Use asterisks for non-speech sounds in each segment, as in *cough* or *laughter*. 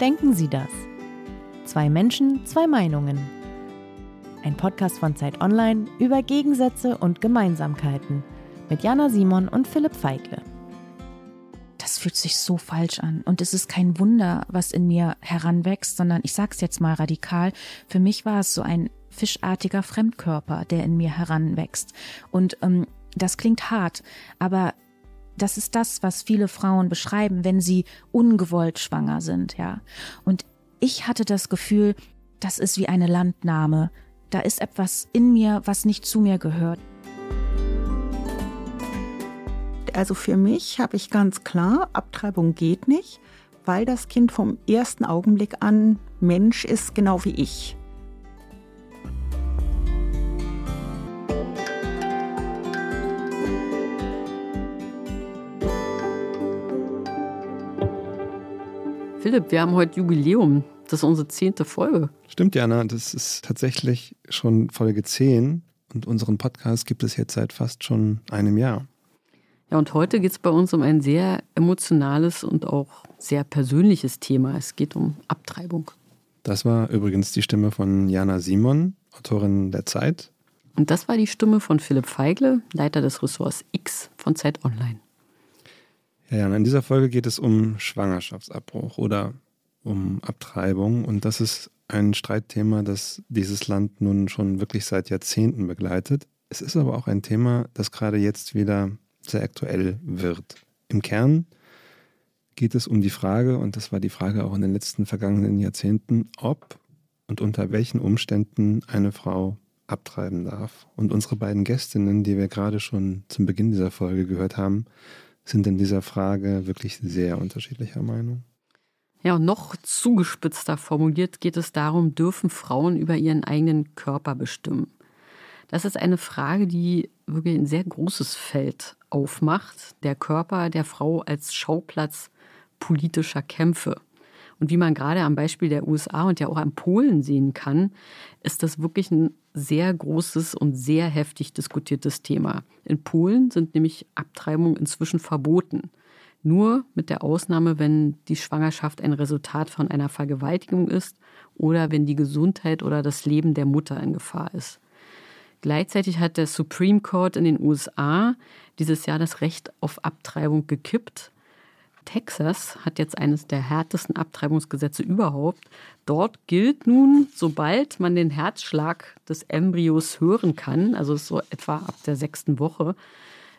Denken Sie das? Zwei Menschen, zwei Meinungen. Ein Podcast von Zeit Online über Gegensätze und Gemeinsamkeiten mit Jana Simon und Philipp Feigle. Das fühlt sich so falsch an. Und es ist kein Wunder, was in mir heranwächst, sondern ich sag's jetzt mal radikal. Für mich war es so ein fischartiger Fremdkörper, der in mir heranwächst. Und ähm, das klingt hart, aber das ist das, was viele Frauen beschreiben, wenn sie ungewollt schwanger sind, ja. Und ich hatte das Gefühl, das ist wie eine Landnahme. Da ist etwas in mir, was nicht zu mir gehört. Also für mich habe ich ganz klar, Abtreibung geht nicht, weil das Kind vom ersten Augenblick an Mensch ist, genau wie ich. Philipp, wir haben heute Jubiläum. Das ist unsere zehnte Folge. Stimmt, Jana. Das ist tatsächlich schon Folge 10 und unseren Podcast gibt es jetzt seit fast schon einem Jahr. Ja, und heute geht es bei uns um ein sehr emotionales und auch sehr persönliches Thema. Es geht um Abtreibung. Das war übrigens die Stimme von Jana Simon, Autorin der Zeit. Und das war die Stimme von Philipp Feigle, Leiter des Ressorts X von Zeit Online. Ja, ja, in dieser Folge geht es um Schwangerschaftsabbruch oder um Abtreibung. Und das ist ein Streitthema, das dieses Land nun schon wirklich seit Jahrzehnten begleitet. Es ist aber auch ein Thema, das gerade jetzt wieder sehr aktuell wird. Im Kern geht es um die Frage, und das war die Frage auch in den letzten vergangenen Jahrzehnten, ob und unter welchen Umständen eine Frau abtreiben darf. Und unsere beiden Gästinnen, die wir gerade schon zum Beginn dieser Folge gehört haben, sind in dieser Frage wirklich sehr unterschiedlicher Meinung. Ja, und noch zugespitzter formuliert geht es darum, dürfen Frauen über ihren eigenen Körper bestimmen? Das ist eine Frage, die wirklich ein sehr großes Feld aufmacht. Der Körper der Frau als Schauplatz politischer Kämpfe. Und wie man gerade am Beispiel der USA und ja auch an Polen sehen kann, ist das wirklich ein sehr großes und sehr heftig diskutiertes Thema. In Polen sind nämlich Abtreibungen inzwischen verboten. Nur mit der Ausnahme, wenn die Schwangerschaft ein Resultat von einer Vergewaltigung ist oder wenn die Gesundheit oder das Leben der Mutter in Gefahr ist. Gleichzeitig hat der Supreme Court in den USA dieses Jahr das Recht auf Abtreibung gekippt Texas hat jetzt eines der härtesten Abtreibungsgesetze überhaupt. Dort gilt nun, sobald man den Herzschlag des Embryos hören kann, also so etwa ab der sechsten Woche,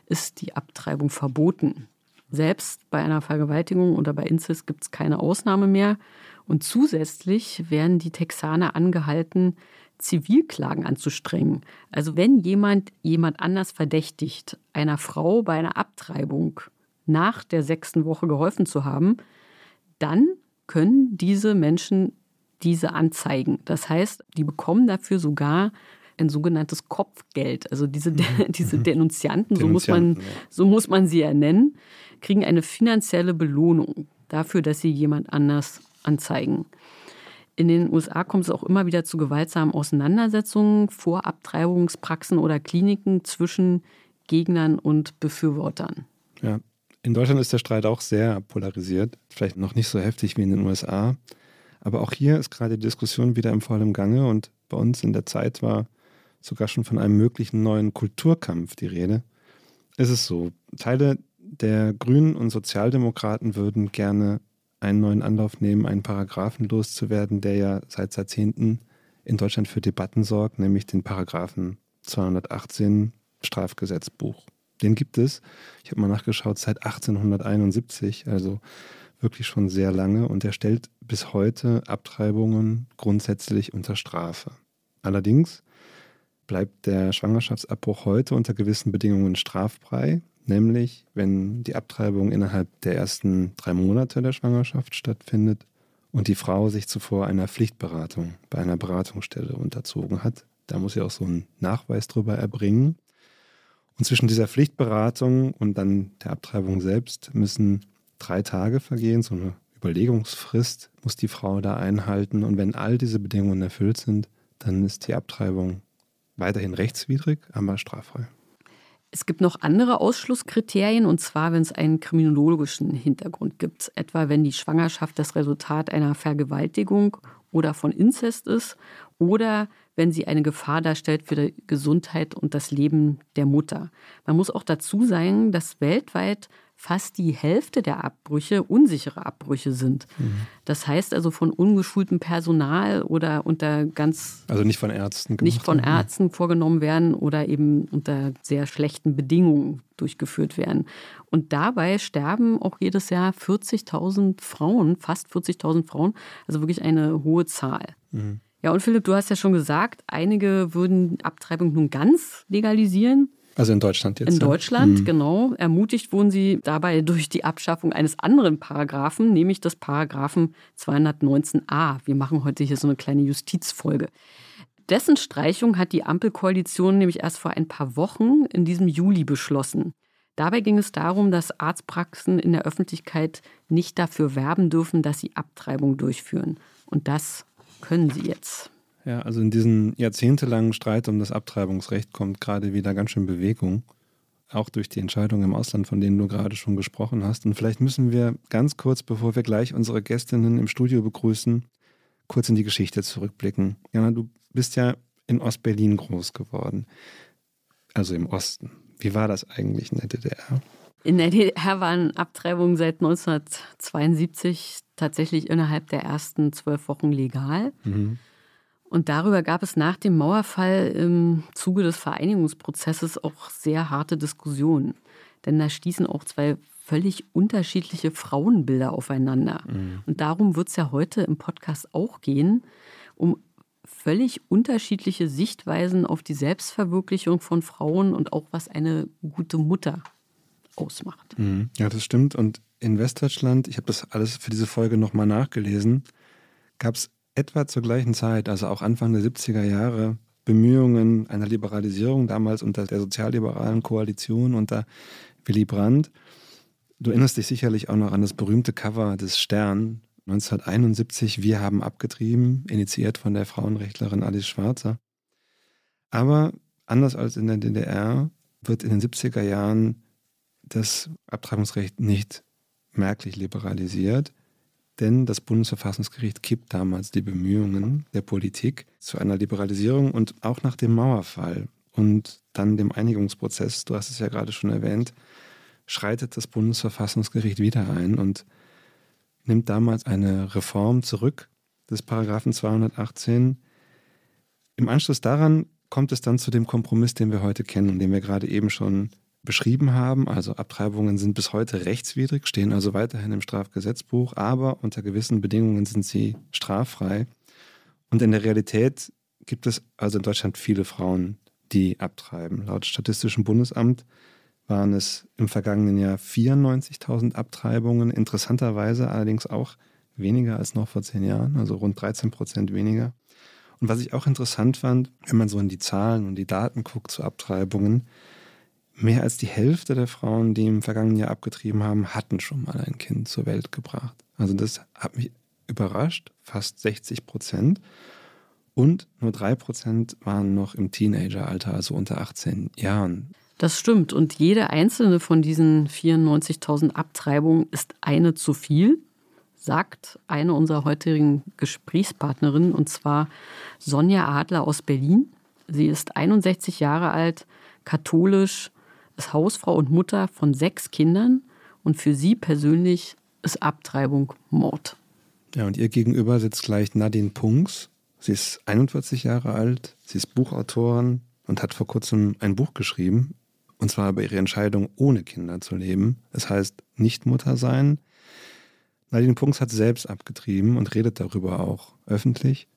ist die Abtreibung verboten. Selbst bei einer Vergewaltigung oder bei Inzest gibt es keine Ausnahme mehr. Und zusätzlich werden die Texaner angehalten, Zivilklagen anzustrengen. Also wenn jemand jemand anders verdächtigt, einer Frau bei einer Abtreibung nach der sechsten Woche geholfen zu haben, dann können diese Menschen diese anzeigen. Das heißt, die bekommen dafür sogar ein sogenanntes Kopfgeld. Also diese, mhm. *laughs* diese Denunzianten, so muss, man, so muss man sie ja nennen, kriegen eine finanzielle Belohnung dafür, dass sie jemand anders anzeigen. In den USA kommt es auch immer wieder zu gewaltsamen Auseinandersetzungen vor Abtreibungspraxen oder Kliniken zwischen Gegnern und Befürwortern. Ja, in Deutschland ist der Streit auch sehr polarisiert, vielleicht noch nicht so heftig wie in den USA. Aber auch hier ist gerade die Diskussion wieder im vollen Gange und bei uns in der Zeit war sogar schon von einem möglichen neuen Kulturkampf die Rede. Es ist so, Teile der Grünen und Sozialdemokraten würden gerne einen neuen Anlauf nehmen, einen Paragraphen loszuwerden, der ja seit Jahrzehnten in Deutschland für Debatten sorgt, nämlich den Paragraphen 218 Strafgesetzbuch. Den gibt es, ich habe mal nachgeschaut, seit 1871, also wirklich schon sehr lange. Und er stellt bis heute Abtreibungen grundsätzlich unter Strafe. Allerdings bleibt der Schwangerschaftsabbruch heute unter gewissen Bedingungen straffrei, nämlich wenn die Abtreibung innerhalb der ersten drei Monate der Schwangerschaft stattfindet und die Frau sich zuvor einer Pflichtberatung bei einer Beratungsstelle unterzogen hat. Da muss sie auch so einen Nachweis darüber erbringen. Und zwischen dieser Pflichtberatung und dann der Abtreibung selbst müssen drei Tage vergehen, so eine Überlegungsfrist muss die Frau da einhalten. Und wenn all diese Bedingungen erfüllt sind, dann ist die Abtreibung weiterhin rechtswidrig, aber straffrei. Es gibt noch andere Ausschlusskriterien, und zwar, wenn es einen kriminologischen Hintergrund gibt. Etwa, wenn die Schwangerschaft das Resultat einer Vergewaltigung oder von Inzest ist oder wenn sie eine Gefahr darstellt für die Gesundheit und das Leben der Mutter. Man muss auch dazu sagen, dass weltweit fast die Hälfte der Abbrüche unsichere Abbrüche sind. Mhm. Das heißt also von ungeschultem Personal oder unter ganz. Also nicht von Ärzten. Nicht von Ärzten vorgenommen werden oder eben unter sehr schlechten Bedingungen durchgeführt werden. Und dabei sterben auch jedes Jahr 40.000 Frauen, fast 40.000 Frauen, also wirklich eine hohe Zahl. Mhm. Ja, und Philipp, du hast ja schon gesagt, einige würden Abtreibung nun ganz legalisieren. Also in Deutschland jetzt. In Deutschland, mhm. genau. Ermutigt wurden sie dabei *laughs* durch die Abschaffung eines anderen Paragraphen, nämlich des Paragraphen 219a. Wir machen heute hier so eine kleine Justizfolge. Dessen Streichung hat die Ampelkoalition nämlich erst vor ein paar Wochen in diesem Juli beschlossen. Dabei ging es darum, dass Arztpraxen in der Öffentlichkeit nicht dafür werben dürfen, dass sie Abtreibung durchführen. Und das können sie jetzt. Ja, also in diesen jahrzehntelangen Streit um das Abtreibungsrecht kommt gerade wieder ganz schön Bewegung. Auch durch die Entscheidung im Ausland, von denen du gerade schon gesprochen hast. Und vielleicht müssen wir ganz kurz, bevor wir gleich unsere Gästinnen im Studio begrüßen, kurz in die Geschichte zurückblicken. Jana, du bist ja in Ostberlin groß geworden. Also im Osten. Wie war das eigentlich in der DDR? In der DDR waren Abtreibungen seit 1972 tatsächlich innerhalb der ersten zwölf Wochen legal. Mhm. Und darüber gab es nach dem Mauerfall im Zuge des Vereinigungsprozesses auch sehr harte Diskussionen. Denn da stießen auch zwei völlig unterschiedliche Frauenbilder aufeinander. Mhm. Und darum wird es ja heute im Podcast auch gehen, um völlig unterschiedliche Sichtweisen auf die Selbstverwirklichung von Frauen und auch was eine gute Mutter ausmacht. Mhm. Ja, das stimmt. Und in Westdeutschland, ich habe das alles für diese Folge nochmal nachgelesen, gab es etwa zur gleichen Zeit, also auch Anfang der 70er Jahre, Bemühungen einer Liberalisierung, damals unter der sozialliberalen Koalition unter Willy Brandt. Du erinnerst dich sicherlich auch noch an das berühmte Cover des Stern 1971, Wir haben abgetrieben, initiiert von der Frauenrechtlerin Alice Schwarzer. Aber anders als in der DDR wird in den 70er Jahren das Abtreibungsrecht nicht merklich liberalisiert. Denn das Bundesverfassungsgericht kippt damals die Bemühungen der Politik zu einer Liberalisierung und auch nach dem Mauerfall und dann dem Einigungsprozess, du hast es ja gerade schon erwähnt, schreitet das Bundesverfassungsgericht wieder ein und nimmt damals eine Reform zurück des Paragraphen 218. Im Anschluss daran kommt es dann zu dem Kompromiss, den wir heute kennen, den wir gerade eben schon beschrieben haben. Also Abtreibungen sind bis heute rechtswidrig, stehen also weiterhin im Strafgesetzbuch, aber unter gewissen Bedingungen sind sie straffrei. Und in der Realität gibt es also in Deutschland viele Frauen, die abtreiben. Laut Statistischem Bundesamt waren es im vergangenen Jahr 94.000 Abtreibungen, interessanterweise allerdings auch weniger als noch vor zehn Jahren, also rund 13 Prozent weniger. Und was ich auch interessant fand, wenn man so in die Zahlen und die Daten guckt zu Abtreibungen, Mehr als die Hälfte der Frauen, die im vergangenen Jahr abgetrieben haben, hatten schon mal ein Kind zur Welt gebracht. Also das hat mich überrascht, fast 60 Prozent. Und nur drei Prozent waren noch im Teenageralter, also unter 18 Jahren. Das stimmt. Und jede einzelne von diesen 94.000 Abtreibungen ist eine zu viel, sagt eine unserer heutigen Gesprächspartnerinnen, und zwar Sonja Adler aus Berlin. Sie ist 61 Jahre alt, katholisch, ist Hausfrau und Mutter von sechs Kindern und für sie persönlich ist Abtreibung Mord. Ja, und ihr gegenüber sitzt gleich Nadine Punks. Sie ist 41 Jahre alt, sie ist Buchautorin und hat vor kurzem ein Buch geschrieben, und zwar über ihre Entscheidung, ohne Kinder zu leben. Es heißt nicht Mutter sein. Nadine Punks hat selbst abgetrieben und redet darüber auch öffentlich.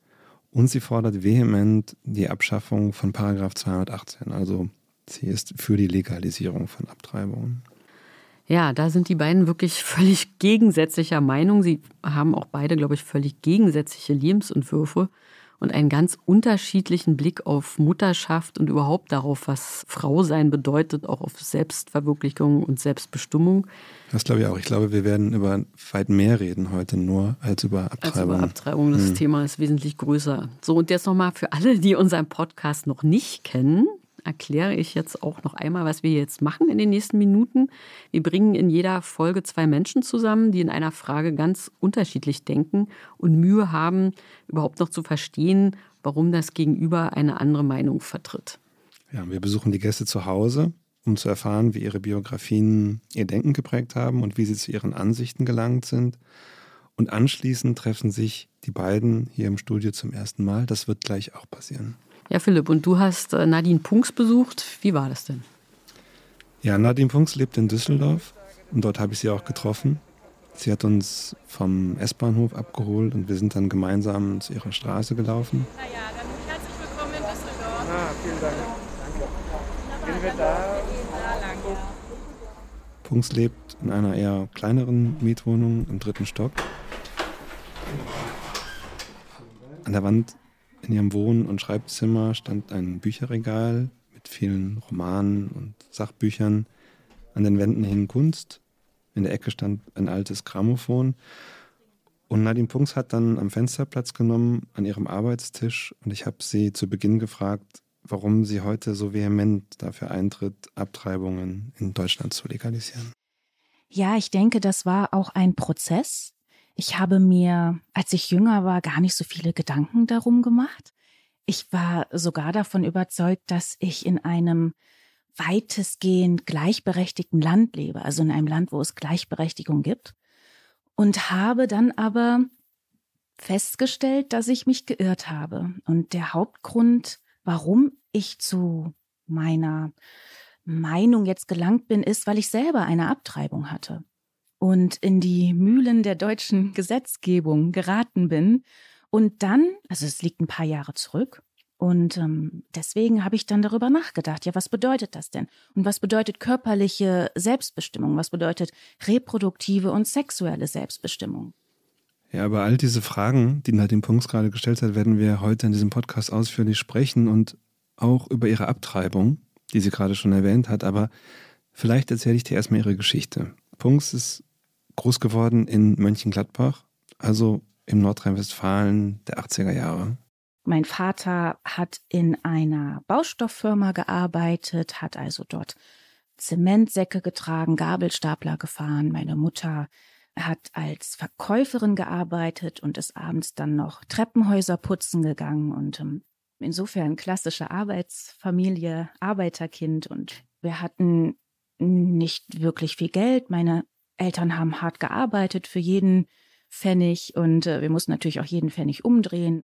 Und sie fordert vehement die Abschaffung von Paragraph 218, also Sie ist für die Legalisierung von Abtreibungen. Ja, da sind die beiden wirklich *laughs* völlig gegensätzlicher Meinung. Sie haben auch beide, glaube ich, völlig gegensätzliche Lebensentwürfe und einen ganz unterschiedlichen Blick auf Mutterschaft und überhaupt darauf, was Frau sein bedeutet, auch auf Selbstverwirklichung und Selbstbestimmung. Das glaube ich auch. Ich glaube, wir werden über weit mehr reden heute nur als über Abtreibung. Als über Abtreibung. Das hm. Thema ist wesentlich größer. So, und jetzt nochmal für alle, die unseren Podcast noch nicht kennen. Erkläre ich jetzt auch noch einmal, was wir jetzt machen in den nächsten Minuten. Wir bringen in jeder Folge zwei Menschen zusammen, die in einer Frage ganz unterschiedlich denken und Mühe haben, überhaupt noch zu verstehen, warum das Gegenüber eine andere Meinung vertritt. Ja, wir besuchen die Gäste zu Hause, um zu erfahren, wie ihre Biografien ihr Denken geprägt haben und wie sie zu ihren Ansichten gelangt sind. Und anschließend treffen sich die beiden hier im Studio zum ersten Mal. Das wird gleich auch passieren. Ja, Philipp, und du hast äh, Nadine Punks besucht. Wie war das denn? Ja, Nadine Punks lebt in Düsseldorf und dort habe ich sie auch getroffen. Sie hat uns vom S-Bahnhof abgeholt und wir sind dann gemeinsam zu ihrer Straße gelaufen. Na ja, dann herzlich willkommen in Düsseldorf. Ah, vielen Dank. Danke. Gehen wir da? Punks lebt in einer eher kleineren Mietwohnung im dritten Stock. An der Wand in ihrem Wohn- und Schreibzimmer stand ein Bücherregal mit vielen Romanen und Sachbüchern. An den Wänden hing Kunst. In der Ecke stand ein altes Grammophon. Und Nadine Punks hat dann am Fenster Platz genommen an ihrem Arbeitstisch und ich habe sie zu Beginn gefragt, warum sie heute so vehement dafür eintritt, Abtreibungen in Deutschland zu legalisieren. Ja, ich denke, das war auch ein Prozess. Ich habe mir, als ich jünger war, gar nicht so viele Gedanken darum gemacht. Ich war sogar davon überzeugt, dass ich in einem weitestgehend gleichberechtigten Land lebe, also in einem Land, wo es Gleichberechtigung gibt. Und habe dann aber festgestellt, dass ich mich geirrt habe. Und der Hauptgrund, warum ich zu meiner Meinung jetzt gelangt bin, ist, weil ich selber eine Abtreibung hatte und in die Mühlen der deutschen Gesetzgebung geraten bin. Und dann, also es liegt ein paar Jahre zurück, und ähm, deswegen habe ich dann darüber nachgedacht, ja, was bedeutet das denn? Und was bedeutet körperliche Selbstbestimmung? Was bedeutet reproduktive und sexuelle Selbstbestimmung? Ja, über all diese Fragen, die Nadine Punks gerade gestellt hat, werden wir heute in diesem Podcast ausführlich sprechen und auch über ihre Abtreibung, die sie gerade schon erwähnt hat. Aber vielleicht erzähle ich dir erstmal ihre Geschichte. Punks ist groß geworden in Mönchengladbach, also im Nordrhein-Westfalen der 80er Jahre. Mein Vater hat in einer Baustofffirma gearbeitet, hat also dort Zementsäcke getragen, Gabelstapler gefahren. Meine Mutter hat als Verkäuferin gearbeitet und ist abends dann noch Treppenhäuser putzen gegangen und ähm, insofern klassische Arbeitsfamilie, Arbeiterkind und wir hatten nicht wirklich viel Geld. Meine Eltern haben hart gearbeitet für jeden Pfennig und äh, wir mussten natürlich auch jeden Pfennig umdrehen.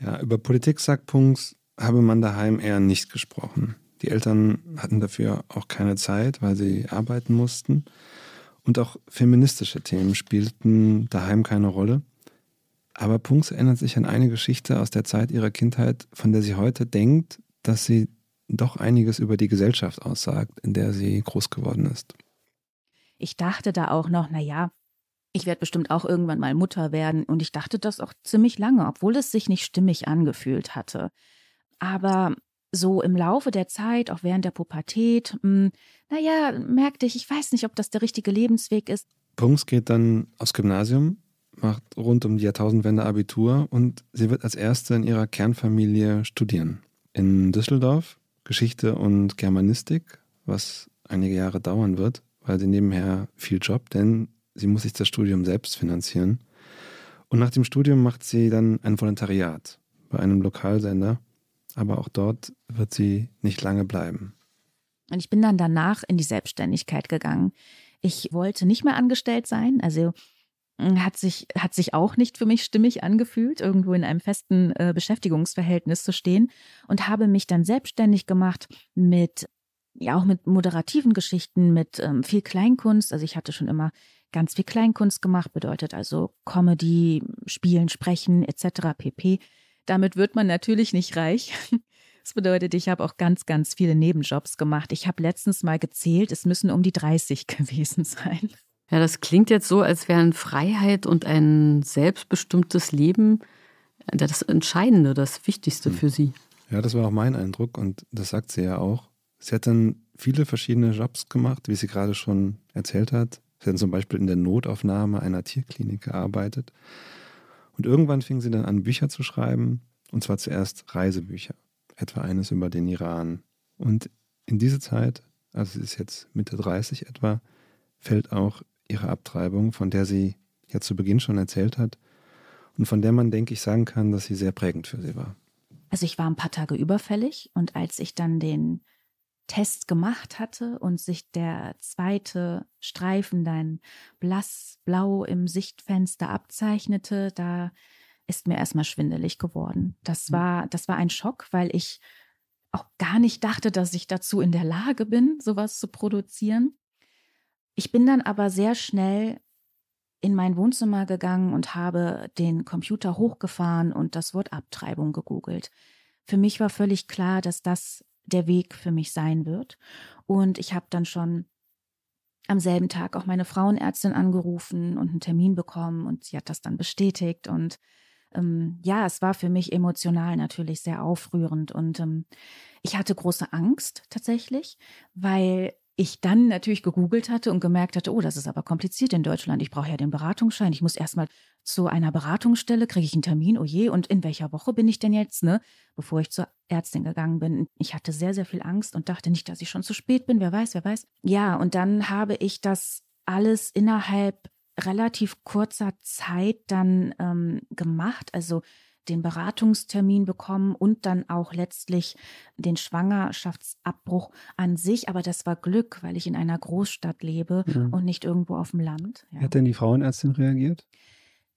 Ja, über Politik, sagt Punks, habe man daheim eher nicht gesprochen. Die Eltern hatten dafür auch keine Zeit, weil sie arbeiten mussten. Und auch feministische Themen spielten daheim keine Rolle. Aber Punks erinnert sich an eine Geschichte aus der Zeit ihrer Kindheit, von der sie heute denkt, dass sie doch einiges über die Gesellschaft aussagt, in der sie groß geworden ist. Ich dachte da auch noch, na ja, ich werde bestimmt auch irgendwann mal Mutter werden. Und ich dachte das auch ziemlich lange, obwohl es sich nicht stimmig angefühlt hatte. Aber so im Laufe der Zeit, auch während der Pubertät, hm, naja, merkte ich, ich weiß nicht, ob das der richtige Lebensweg ist. Punks geht dann aufs Gymnasium, macht rund um die Jahrtausendwende Abitur und sie wird als erste in ihrer Kernfamilie studieren. In Düsseldorf Geschichte und Germanistik, was einige Jahre dauern wird, weil sie nebenher viel Job, denn Sie muss sich das Studium selbst finanzieren. Und nach dem Studium macht sie dann ein Volontariat bei einem Lokalsender. Aber auch dort wird sie nicht lange bleiben. Und ich bin dann danach in die Selbstständigkeit gegangen. Ich wollte nicht mehr angestellt sein. Also hm, hat sich, hat sich auch nicht für mich stimmig angefühlt, irgendwo in einem festen äh, Beschäftigungsverhältnis zu stehen und habe mich dann selbstständig gemacht mit, ja, auch mit moderativen Geschichten, mit ähm, viel Kleinkunst. Also ich hatte schon immer ganz viel Kleinkunst gemacht, bedeutet also Comedy, Spielen, Sprechen etc. pp. Damit wird man natürlich nicht reich. *laughs* Das bedeutet, ich habe auch ganz, ganz viele Nebenjobs gemacht. Ich habe letztens mal gezählt, es müssen um die 30 *laughs* gewesen sein. Ja, das klingt jetzt so, als wären Freiheit und ein selbstbestimmtes Leben das Entscheidende, das Wichtigste hm. für Sie. Ja, das war auch mein Eindruck und das sagt sie ja auch. Sie hat dann viele verschiedene Jobs gemacht, wie sie gerade schon erzählt hat. Sie hat zum Beispiel in der Notaufnahme einer Tierklinik gearbeitet. Und irgendwann fing sie dann an, Bücher zu schreiben, und zwar zuerst Reisebücher, etwa eines über den Iran Und in diese Zeit, also sie ist jetzt Mitte 30 etwa, fällt auch ihre Abtreibung, von der sie ja zu Beginn schon erzählt hat und von der man, denke ich, sagen kann, dass sie sehr prägend für sie war. Also ich war ein paar Tage überfällig und als ich dann den Test gemacht hatte und sich der zweite Streifen dann blassblau im Sichtfenster abzeichnete, da ist mir erstmal schwindelig geworden. Das mhm. war, das war ein Schock, weil ich auch gar nicht dachte, dass ich dazu in der Lage bin, sowas zu produzieren. Ich bin dann aber sehr schnell in mein Wohnzimmer gegangen und habe den Computer hochgefahren und das Wort Abtreibung gegoogelt. Für mich war völlig klar, dass das der Weg für mich sein wird. Und ich habe dann schon am selben Tag auch meine Frauenärztin angerufen und einen Termin bekommen und sie hat das dann bestätigt. Und ähm, ja, es war für mich emotional natürlich sehr aufrührend und ähm, ich hatte große Angst tatsächlich, weil ich dann natürlich gegoogelt hatte und gemerkt hatte, oh, das ist aber kompliziert in Deutschland. Ich brauche ja den Beratungsschein. Ich muss erstmal zu einer Beratungsstelle, kriege ich einen Termin, oh je, und in welcher Woche bin ich denn jetzt, ne? Bevor ich zur Ärztin gegangen bin. Ich hatte sehr, sehr viel Angst und dachte nicht, dass ich schon zu spät bin. Wer weiß, wer weiß. Ja, und dann habe ich das alles innerhalb relativ kurzer Zeit dann ähm, gemacht. Also den Beratungstermin bekommen und dann auch letztlich den Schwangerschaftsabbruch an sich. Aber das war Glück, weil ich in einer Großstadt lebe ja. und nicht irgendwo auf dem Land. Ja. Hat denn die Frauenärztin reagiert?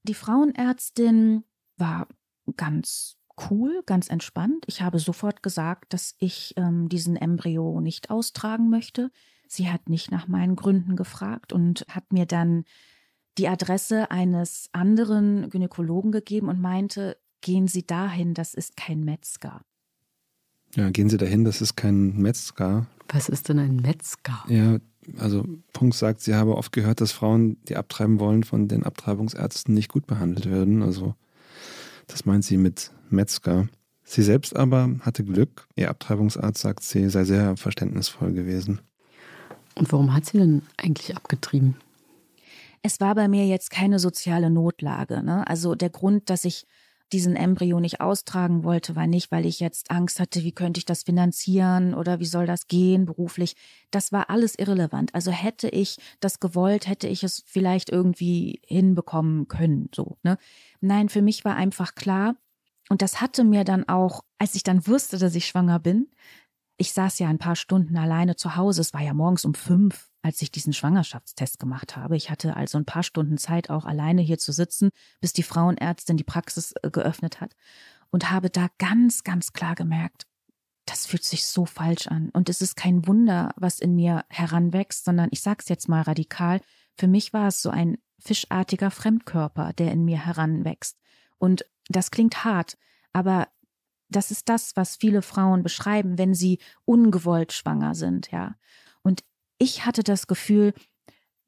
Die Frauenärztin war ganz cool, ganz entspannt. Ich habe sofort gesagt, dass ich ähm, diesen Embryo nicht austragen möchte. Sie hat nicht nach meinen Gründen gefragt und hat mir dann die Adresse eines anderen Gynäkologen gegeben und meinte, gehen Sie dahin, das ist kein Metzger. Ja, gehen Sie dahin, das ist kein Metzger. Was ist denn ein Metzger? Ja, also Punkt sagt, sie habe oft gehört, dass Frauen, die abtreiben wollen, von den Abtreibungsärzten nicht gut behandelt werden. Also das meint sie mit Metzger. Sie selbst aber hatte Glück. Ihr Abtreibungsarzt sagt, sie sei sehr verständnisvoll gewesen. Und warum hat sie denn eigentlich abgetrieben? Es war bei mir jetzt keine soziale Notlage. Ne? Also der Grund, dass ich diesen Embryo nicht austragen wollte, war nicht, weil ich jetzt Angst hatte, wie könnte ich das finanzieren oder wie soll das gehen beruflich. Das war alles irrelevant. Also hätte ich das gewollt, hätte ich es vielleicht irgendwie hinbekommen können, so, ne? Nein, für mich war einfach klar, und das hatte mir dann auch, als ich dann wusste, dass ich schwanger bin, ich saß ja ein paar Stunden alleine zu Hause. Es war ja morgens um fünf, als ich diesen Schwangerschaftstest gemacht habe. Ich hatte also ein paar Stunden Zeit, auch alleine hier zu sitzen, bis die Frauenärztin die Praxis äh, geöffnet hat. Und habe da ganz, ganz klar gemerkt, das fühlt sich so falsch an. Und es ist kein Wunder, was in mir heranwächst, sondern ich sag's jetzt mal radikal. Für mich war es so ein fischartiger Fremdkörper, der in mir heranwächst. Und das klingt hart, aber das ist das, was viele Frauen beschreiben, wenn sie ungewollt schwanger sind, ja. Und ich hatte das Gefühl,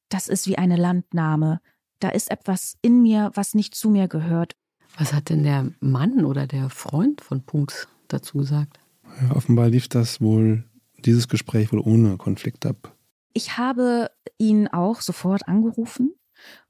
das ist wie eine Landnahme. Da ist etwas in mir, was nicht zu mir gehört. Was hat denn der Mann oder der Freund von Punks dazu gesagt? Ja, offenbar lief das wohl, dieses Gespräch wohl ohne Konflikt ab. Ich habe ihn auch sofort angerufen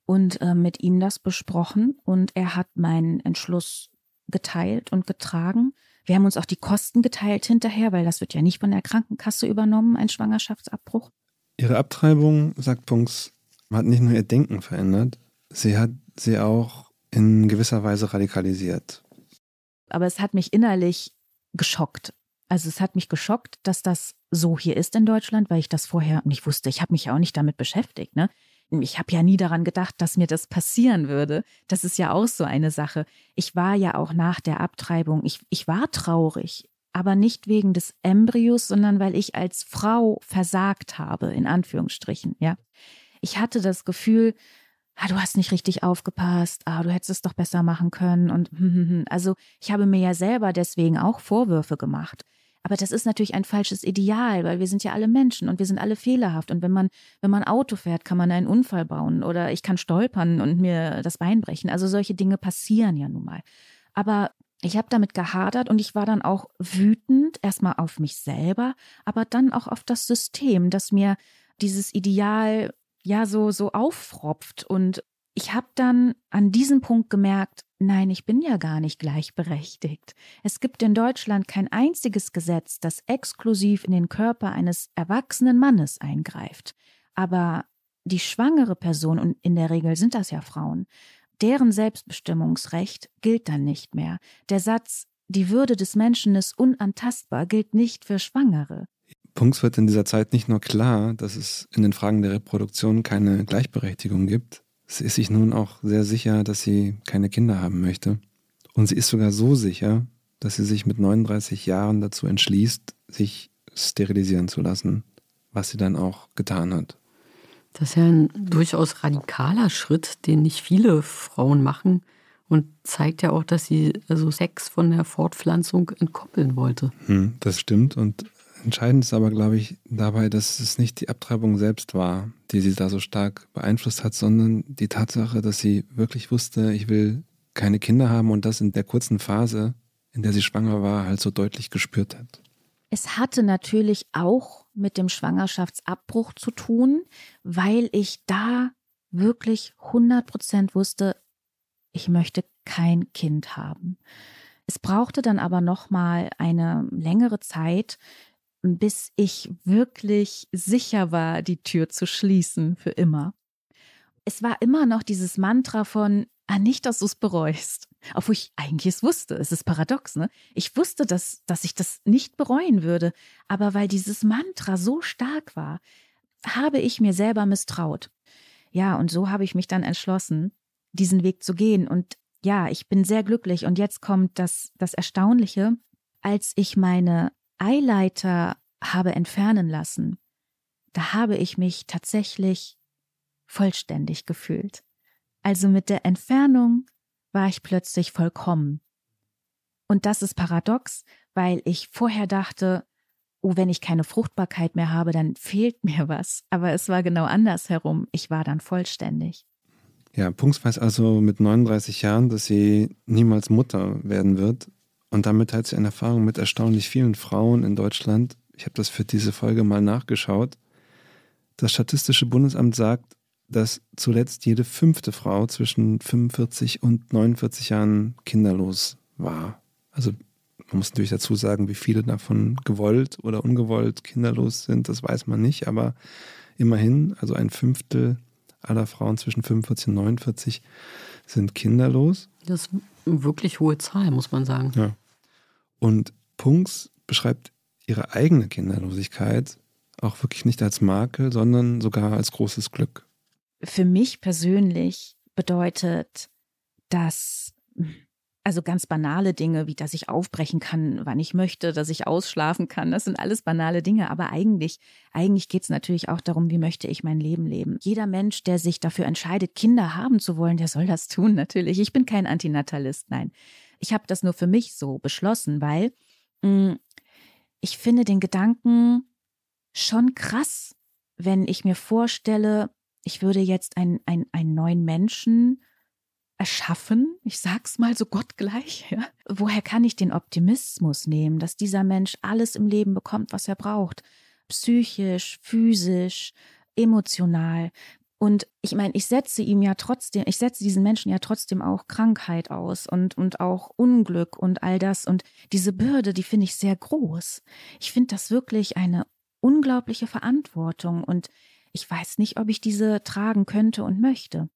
und äh, mit ihm das besprochen und er hat meinen Entschluss geteilt und getragen. Wir haben uns auch die Kosten geteilt hinterher, weil das wird ja nicht von der Krankenkasse übernommen, ein Schwangerschaftsabbruch. Ihre Abtreibung, sagt Punks, hat nicht nur ihr Denken verändert, sie hat sie auch in gewisser Weise radikalisiert. Aber es hat mich innerlich geschockt. Also es hat mich geschockt, dass das so hier ist in Deutschland, weil ich das vorher nicht wusste. Ich habe mich ja auch nicht damit beschäftigt. Ne? Ich habe ja nie daran gedacht, dass mir das passieren würde. Das ist ja auch so eine Sache. Ich war ja auch nach der Abtreibung, ich, ich war traurig, aber nicht wegen des Embryos, sondern weil ich als Frau versagt habe, in Anführungsstrichen, ja. Ich hatte das Gefühl, ah, du hast nicht richtig aufgepasst, ah, du hättest es doch besser machen können und *laughs* also ich habe mir ja selber deswegen auch Vorwürfe gemacht. Aber das ist natürlich ein falsches Ideal, weil wir sind ja alle Menschen und wir sind alle fehlerhaft. Und wenn man, wenn man Auto fährt, kann man einen Unfall bauen oder ich kann stolpern und mir das Bein brechen. Also solche Dinge passieren ja nun mal. Aber ich habe damit gehadert und ich war dann auch wütend, erstmal auf mich selber, aber dann auch auf das System, das mir dieses Ideal ja so, so auffropft. Und ich habe dann an diesem Punkt gemerkt, Nein, ich bin ja gar nicht gleichberechtigt. Es gibt in Deutschland kein einziges Gesetz, das exklusiv in den Körper eines erwachsenen Mannes eingreift. Aber die schwangere Person, und in der Regel sind das ja Frauen, deren Selbstbestimmungsrecht gilt dann nicht mehr. Der Satz, die Würde des Menschen ist unantastbar, gilt nicht für Schwangere. Punks wird in dieser Zeit nicht nur klar, dass es in den Fragen der Reproduktion keine Gleichberechtigung gibt, Sie ist sich nun auch sehr sicher, dass sie keine Kinder haben möchte. Und sie ist sogar so sicher, dass sie sich mit 39 Jahren dazu entschließt, sich sterilisieren zu lassen, was sie dann auch getan hat. Das ist ja ein durchaus radikaler Schritt, den nicht viele Frauen machen und zeigt ja auch, dass sie also Sex von der Fortpflanzung entkoppeln wollte. Hm, das stimmt und Entscheidend ist aber, glaube ich, dabei, dass es nicht die Abtreibung selbst war, die sie da so stark beeinflusst hat, sondern die Tatsache, dass sie wirklich wusste, ich will keine Kinder haben und das in der kurzen Phase, in der sie schwanger war, halt so deutlich gespürt hat. Es hatte natürlich auch mit dem Schwangerschaftsabbruch zu tun, weil ich da wirklich 100 Prozent wusste, ich möchte kein Kind haben. Es brauchte dann aber noch mal eine längere Zeit, bis ich wirklich sicher war, die Tür zu schließen für immer. Es war immer noch dieses Mantra von, ah, nicht, dass du es bereust. Obwohl ich eigentlich es wusste. Es ist paradox, ne? Ich wusste, dass, dass ich das nicht bereuen würde. Aber weil dieses Mantra so stark war, habe ich mir selber misstraut. Ja, und so habe ich mich dann entschlossen, diesen Weg zu gehen. Und ja, ich bin sehr glücklich. Und jetzt kommt das, das Erstaunliche. Als ich meine Eileiter habe entfernen lassen, da habe ich mich tatsächlich vollständig gefühlt. Also mit der Entfernung war ich plötzlich vollkommen. Und das ist paradox, weil ich vorher dachte, oh, wenn ich keine Fruchtbarkeit mehr habe, dann fehlt mir was. Aber es war genau andersherum. Ich war dann vollständig. Ja, Punks weiß also mit 39 Jahren, dass sie niemals Mutter werden wird. Und damit hat sie eine Erfahrung mit erstaunlich vielen Frauen in Deutschland. Ich habe das für diese Folge mal nachgeschaut. Das Statistische Bundesamt sagt, dass zuletzt jede fünfte Frau zwischen 45 und 49 Jahren kinderlos war. Also man muss natürlich dazu sagen, wie viele davon gewollt oder ungewollt kinderlos sind, das weiß man nicht, aber immerhin, also ein Fünftel aller Frauen zwischen 45 und 49 sind kinderlos. Das ist eine wirklich hohe Zahl, muss man sagen. Ja. Und Punks beschreibt ihre eigene Kinderlosigkeit auch wirklich nicht als Makel, sondern sogar als großes Glück. Für mich persönlich bedeutet das also ganz banale Dinge, wie dass ich aufbrechen kann, wann ich möchte, dass ich ausschlafen kann. Das sind alles banale Dinge. Aber eigentlich, eigentlich geht es natürlich auch darum, wie möchte ich mein Leben leben. Jeder Mensch, der sich dafür entscheidet, Kinder haben zu wollen, der soll das tun, natürlich. Ich bin kein Antinatalist, nein. Ich habe das nur für mich so beschlossen, weil mh, mm, ich finde den Gedanken schon krass, wenn ich mir vorstelle, ich würde jetzt einen, einen, einen neuen Menschen erschaffen, ich sag's mal so gottgleich, *laughs* ja. Woher kann ich den Optimismus nehmen, dass dieser Mensch alles im Leben bekommt, was er braucht? Psychisch, physisch, emotional. Und ich meine, ich setze ihm ja trotzdem, ich setze diesen Menschen ja trotzdem auch Krankheit aus und, und auch Unglück und all das. Und diese Bürde, die finde ich sehr groß. Ich finde das wirklich eine unglaubliche Verantwortung und ich weiß nicht, ob ich diese tragen könnte und möchte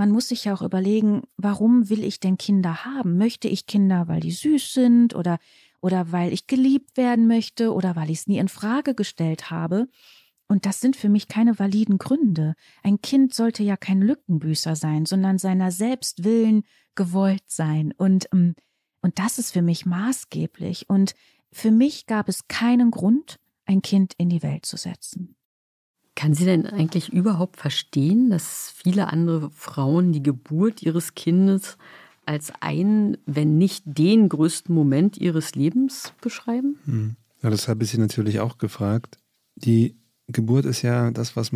man muss sich ja auch überlegen, warum will ich denn Kinder haben? Möchte ich Kinder, weil die süß sind oder, oder weil ich geliebt werden möchte oder weil ich es nie in Frage gestellt habe? Und das sind für mich keine validen Gründe. Ein Kind sollte ja kein Lückenbüßer sein, sondern seiner selbst willen gewollt sein. Und, ähm, und das ist für mich maßgeblich. Und für mich gab es keinen Grund, ein Kind in die Welt zu setzen. Kann sie denn eigentlich überhaupt verstehen, dass viele andere Frauen die Geburt ihres Kindes als einen, wenn nicht den größten Moment ihres Lebens beschreiben? Hm. Ja, das habe ich sie natürlich auch gefragt. Die Geburt ist ja das, was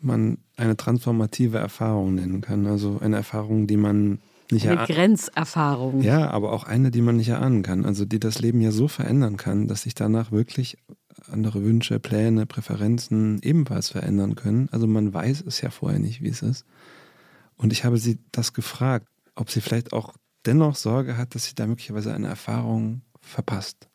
man eine transformative Erfahrung nennen kann. Also eine Erfahrung, die man nicht Eine Grenzerfahrung. Ja, aber auch eine, die man nicht erahnen kann. Also die das Leben ja so verändern kann, dass sich danach wirklich andere Wünsche, Pläne, Präferenzen ebenfalls verändern können. Also man weiß es ja vorher nicht, wie es ist. Und ich habe sie das gefragt, ob sie vielleicht auch dennoch Sorge hat, dass sie da möglicherweise eine Erfahrung verpasst?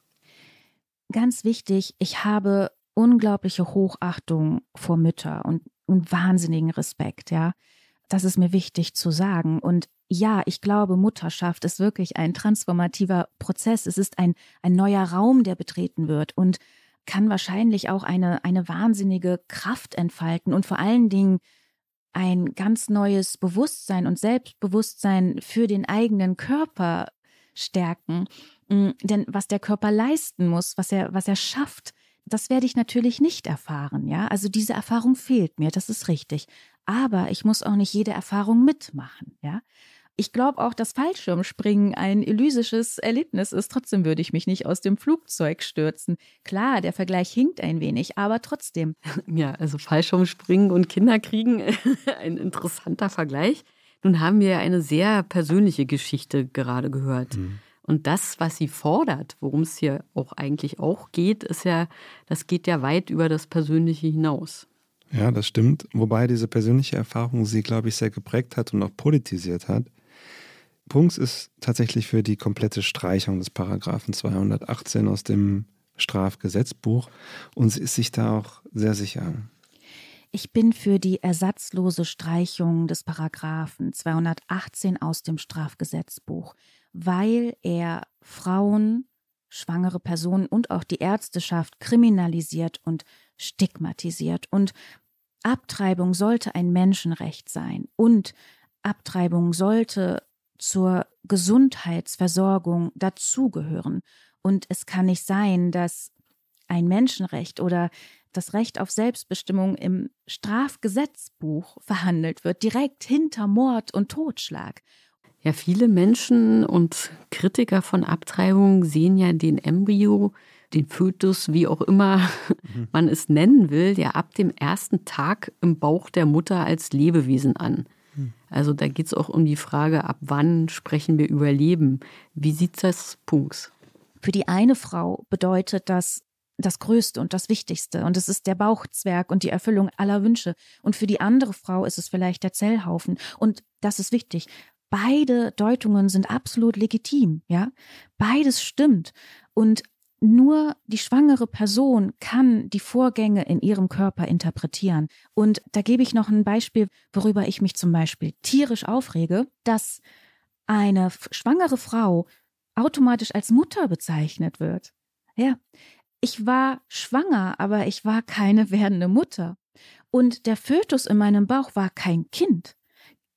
Ganz wichtig, ich habe unglaubliche Hochachtung vor Mütter und, und wahnsinnigen Respekt, ja. Das ist mir wichtig zu sagen. Und ja, ich glaube, Mutterschaft ist wirklich ein transformativer Prozess. Es ist ein, ein neuer Raum, der betreten wird und kann wahrscheinlich auch eine, eine wahnsinnige Kraft entfalten und vor allen Dingen ein ganz neues Bewusstsein und Selbstbewusstsein für den eigenen Körper stärken. Mm, denn was der Körper leisten muss, was er, was er schafft, das werde ich natürlich nicht erfahren, ja. Also diese Erfahrung fehlt mir, das ist richtig. Aber ich muss auch nicht jede Erfahrung mitmachen, ja. Ich glaube auch, dass Fallschirmspringen ein elysisches Erlebnis ist. Trotzdem würde ich mich nicht aus dem Flugzeug stürzen. Klar, der Vergleich hinkt ein wenig, aber trotzdem. *laughs* Ja, also Fallschirmspringen und Kinderkriegen, *laughs* ein interessanter Vergleich. Nun haben wir eine sehr persönliche Geschichte gerade gehört. Mhm. Und das, was sie fordert, worum es hier auch eigentlich auch geht, ist ja, das geht ja weit über das Persönliche hinaus. Ja, das stimmt. Wobei diese persönliche Erfahrung sie, glaube ich, sehr geprägt hat und auch politisiert hat. Punkt ist tatsächlich für die komplette Streichung des Paragraphen 218 aus dem Strafgesetzbuch und sie ist sich da auch sehr sicher. Ich bin für die ersatzlose Streichung des Paragraphen 218 aus dem Strafgesetzbuch, weil er Frauen, schwangere Personen und auch die Ärzteschaft kriminalisiert und stigmatisiert. Und Abtreibung sollte ein Menschenrecht sein und Abtreibung sollte zur Gesundheitsversorgung dazugehören. Und es kann nicht sein, dass ein Menschenrecht oder das Recht auf Selbstbestimmung im Strafgesetzbuch verhandelt wird, direkt hinter Mord und Totschlag. Ja, viele Menschen und Kritiker von Abtreibung sehen ja den Embryo, den Fötus, wie auch immer mhm. man es nennen will, ja ab dem ersten Tag im Bauch der Mutter als Lebewesen an. Mhm. Also da geht es auch um die Frage, ab wann sprechen wir über Leben? Wie sieht das Punkt? Für die eine Frau bedeutet das das Größte und das Wichtigste. Und es ist der Bauchzwerg und die Erfüllung aller Wünsche. Und für die andere Frau ist es vielleicht der Zellhaufen. Und das ist wichtig. Beide Deutungen sind absolut legitim, ja. Beides stimmt. Und nur die schwangere Person kann die Vorgänge in ihrem Körper interpretieren. Und da gebe ich noch ein Beispiel, worüber ich mich zum Beispiel tierisch aufrege, dass eine schwangere Frau automatisch als Mutter bezeichnet wird. Ja, ich war schwanger, aber ich war keine werdende Mutter. Und der Fötus in meinem Bauch war kein Kind.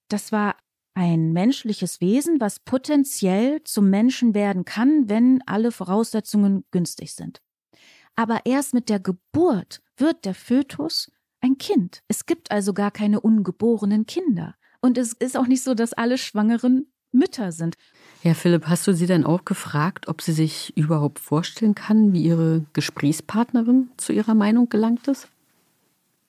Das war ein menschliches Wesen, was potenziell zum Menschen werden kann, wenn alle Voraussetzungen günstig sind. Aber erst mit der Geburt wird der Fötus ein Kind. Es gibt also gar keine ungeborenen Kinder. Und es ist auch nicht so, dass alle Schwangeren Mütter sind. Ja, Philipp, hast du sie denn auch gefragt, ob sie sich überhaupt vorstellen kann, wie ihre Gesprächspartnerin zu ihrer Meinung gelangt ist?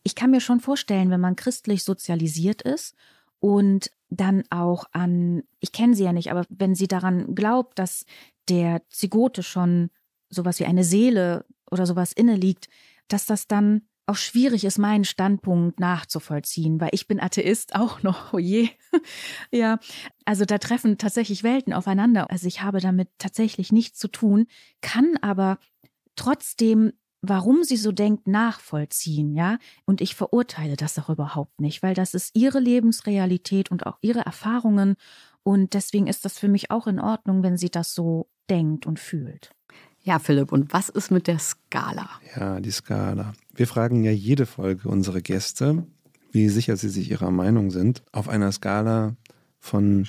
Ich kann mir schon vorstellen, wenn man christlich sozialisiert ist und dann auch an, ich kenne sie ja nicht, aber wenn sie daran glaubt, dass der Zigote schon sowas wie eine Seele oder sowas inne liegt, dass das dann auch schwierig ist, meinen Standpunkt nachzuvollziehen, weil ich bin Atheist *laughs* auch noch, oh je. *laughs* ja, also da treffen tatsächlich Welten aufeinander. Also ich habe damit tatsächlich nichts zu tun, kann aber trotzdem warum sie so denkt, nachvollziehen, ja. Und ich verurteile das auch überhaupt nicht, weil das ist ihre Lebensrealität und auch ihre Erfahrungen. Und deswegen ist das für mich auch in Ordnung, wenn sie das so denkt und fühlt. Ja, Philipp, und was ist mit der Skala? Ja, die Skala. Wir fragen ja jede Folge unsere Gäste, wie sicher sie sich ihrer Meinung sind, auf einer Skala von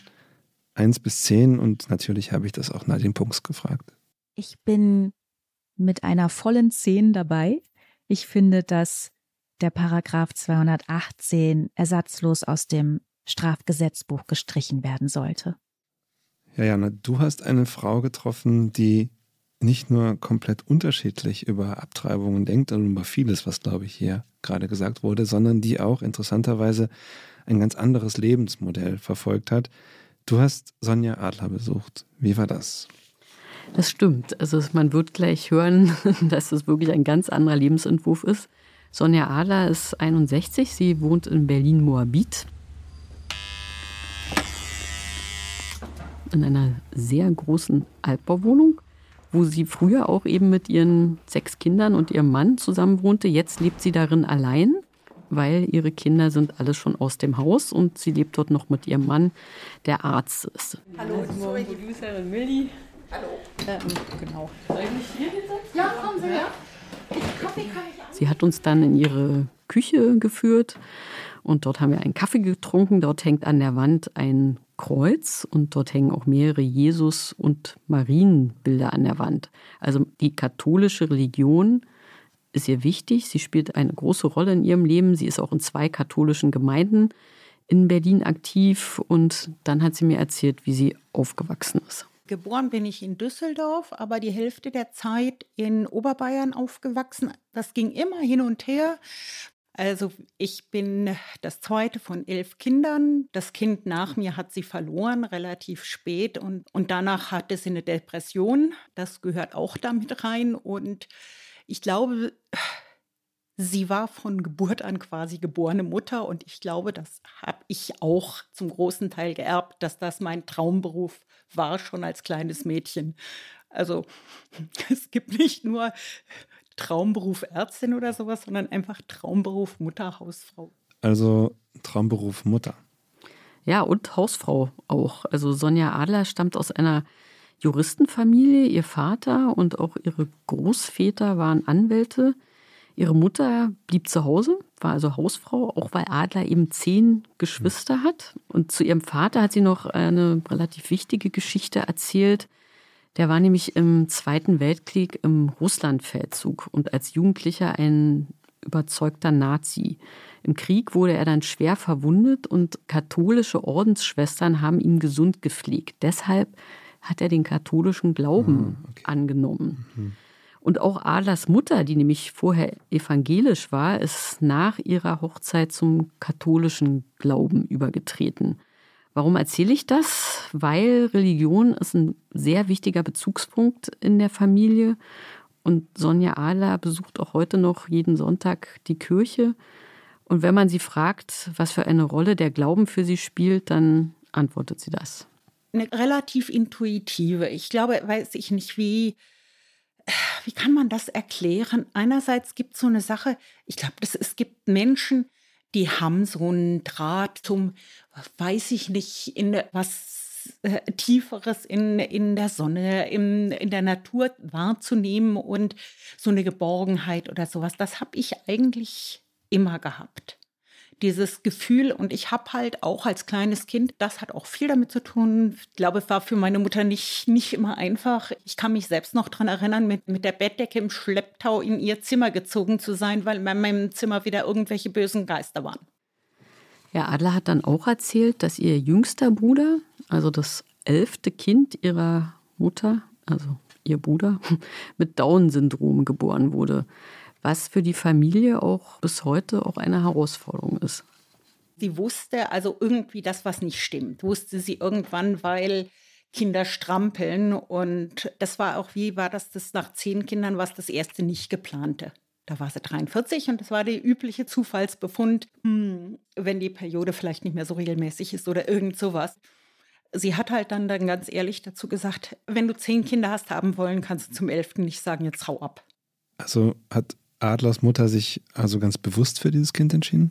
1 bis 10 und natürlich habe ich das auch Nadine Punks gefragt. Ich bin mit einer vollen 10 dabei. Ich finde, dass der Paragraph 218 ersatzlos aus dem Strafgesetzbuch gestrichen werden sollte. Ja, Jana, du hast eine Frau getroffen, die nicht nur komplett unterschiedlich über Abtreibungen denkt und über vieles, was, glaube ich, hier gerade gesagt wurde, sondern die auch interessanterweise ein ganz anderes Lebensmodell verfolgt hat. Du hast Sonja Adler besucht. Wie war das? Das stimmt. Also man wird gleich hören, *laughs* dass es wirklich ein ganz anderer Lebensentwurf ist. Sonja Adler ist 61, sie wohnt in Berlin-Moabit. in einer sehr großen Altbauwohnung, wo sie früher auch eben mit ihren sechs Kindern und ihrem Mann zusammen wohnte. Jetzt lebt sie darin allein, weil ihre Kinder sind alle schon aus dem Haus und sie lebt dort noch mit ihrem Mann, der Arzt ist. Hallo, guten Morgen, Producerin Milli. Hallo. Ähm, genau. Soll ich mich hier hinsetzen? Ja, kommen Sie her. Sie hat uns dann in ihre Küche geführt und dort haben wir einen Kaffee getrunken. Dort hängt an der Wand ein Kreuz und dort hängen auch mehrere Jesus- und Marienbilder an der Wand. Also die katholische Religion ist ihr wichtig. Sie spielt eine große Rolle in ihrem Leben. Sie ist auch in zwei katholischen Gemeinden in Berlin aktiv und dann hat sie mir erzählt, wie sie aufgewachsen ist. Geboren bin ich in Düsseldorf, aber die Hälfte der Zeit in Oberbayern aufgewachsen. Das ging immer hin und her. Also ich bin das zweite von elf Kindern. Das Kind nach mir hat sie verloren, relativ spät. Und, und danach hatte sie eine Depression. Das gehört auch damit rein. Und ich glaube, sie war von Geburt an quasi geborene Mutter. Und ich glaube, das habe ich auch zum großen Teil geerbt, dass das mein Traumberuf war, schon als kleines Mädchen. Also *laughs* es gibt nicht nur Traumberuf Ärztin oder sowas, sondern einfach Traumberuf Mutter, Hausfrau. Also Traumberuf Mutter. Ja, und Hausfrau auch. Also Sonja Adler stammt aus einer Juristenfamilie. Ihr Vater und auch ihre Großväter waren Anwälte. Ihre Mutter blieb zu Hause, war also Hausfrau, auch weil Adler eben zehn Geschwister hat. Und zu ihrem Vater hat sie noch eine relativ wichtige Geschichte erzählt. Der war nämlich im Zweiten Weltkrieg im Russlandfeldzug und als Jugendlicher ein überzeugter Nazi. Im Krieg wurde er dann schwer verwundet und katholische Ordensschwestern haben ihn gesund gepflegt. Deshalb hat er den katholischen Glauben Ah, okay. angenommen. Mhm. Und auch Adlers Mutter, die nämlich vorher evangelisch war, ist nach ihrer Hochzeit zum katholischen Glauben übergetreten. Warum erzähle ich das? Weil Religion ist ein sehr wichtiger Bezugspunkt in der Familie. Und Sonja Adler besucht auch heute noch jeden Sonntag die Kirche. Und wenn man sie fragt, was für eine Rolle der Glauben für sie spielt, dann antwortet sie das. Eine relativ intuitive. Ich glaube, weiß ich nicht, wie, wie kann man das erklären? Einerseits gibt es so eine Sache, ich glaube, es gibt Menschen, die haben so einen Draht zum, weiß ich nicht, in was äh, Tieferes in, in der Sonne, in, in der Natur wahrzunehmen und so eine Geborgenheit oder sowas. Das habe ich eigentlich immer gehabt. Dieses Gefühl und ich habe halt auch als kleines Kind, das hat auch viel damit zu tun. Ich glaube, es war für meine Mutter nicht, nicht immer einfach. Ich kann mich selbst noch daran erinnern, mit, mit der Bettdecke im Schlepptau in ihr Zimmer gezogen zu sein, weil in meinem Zimmer wieder irgendwelche bösen Geister waren. Ja, Adler hat dann auch erzählt, dass ihr jüngster Bruder, also das elfte Kind ihrer Mutter, also ihr Bruder, *laughs* mit Down-Syndrom geboren wurde, was für die Familie auch bis heute auch eine Herausforderung ist. Sie wusste also irgendwie das, was nicht stimmt, wusste sie irgendwann, weil Kinder strampeln und das war auch, wie war das, das nach zehn Kindern war es das erste nicht geplante. Da war sie 43 und das war der übliche Zufallsbefund, hm, wenn die Periode vielleicht nicht mehr so regelmäßig ist oder irgend sowas. Sie hat halt dann, dann ganz ehrlich dazu gesagt, wenn du zehn Kinder hast haben wollen, kannst du zum elften nicht sagen, jetzt hau ab. Also hat Adlers Mutter sich also ganz bewusst für dieses Kind entschieden?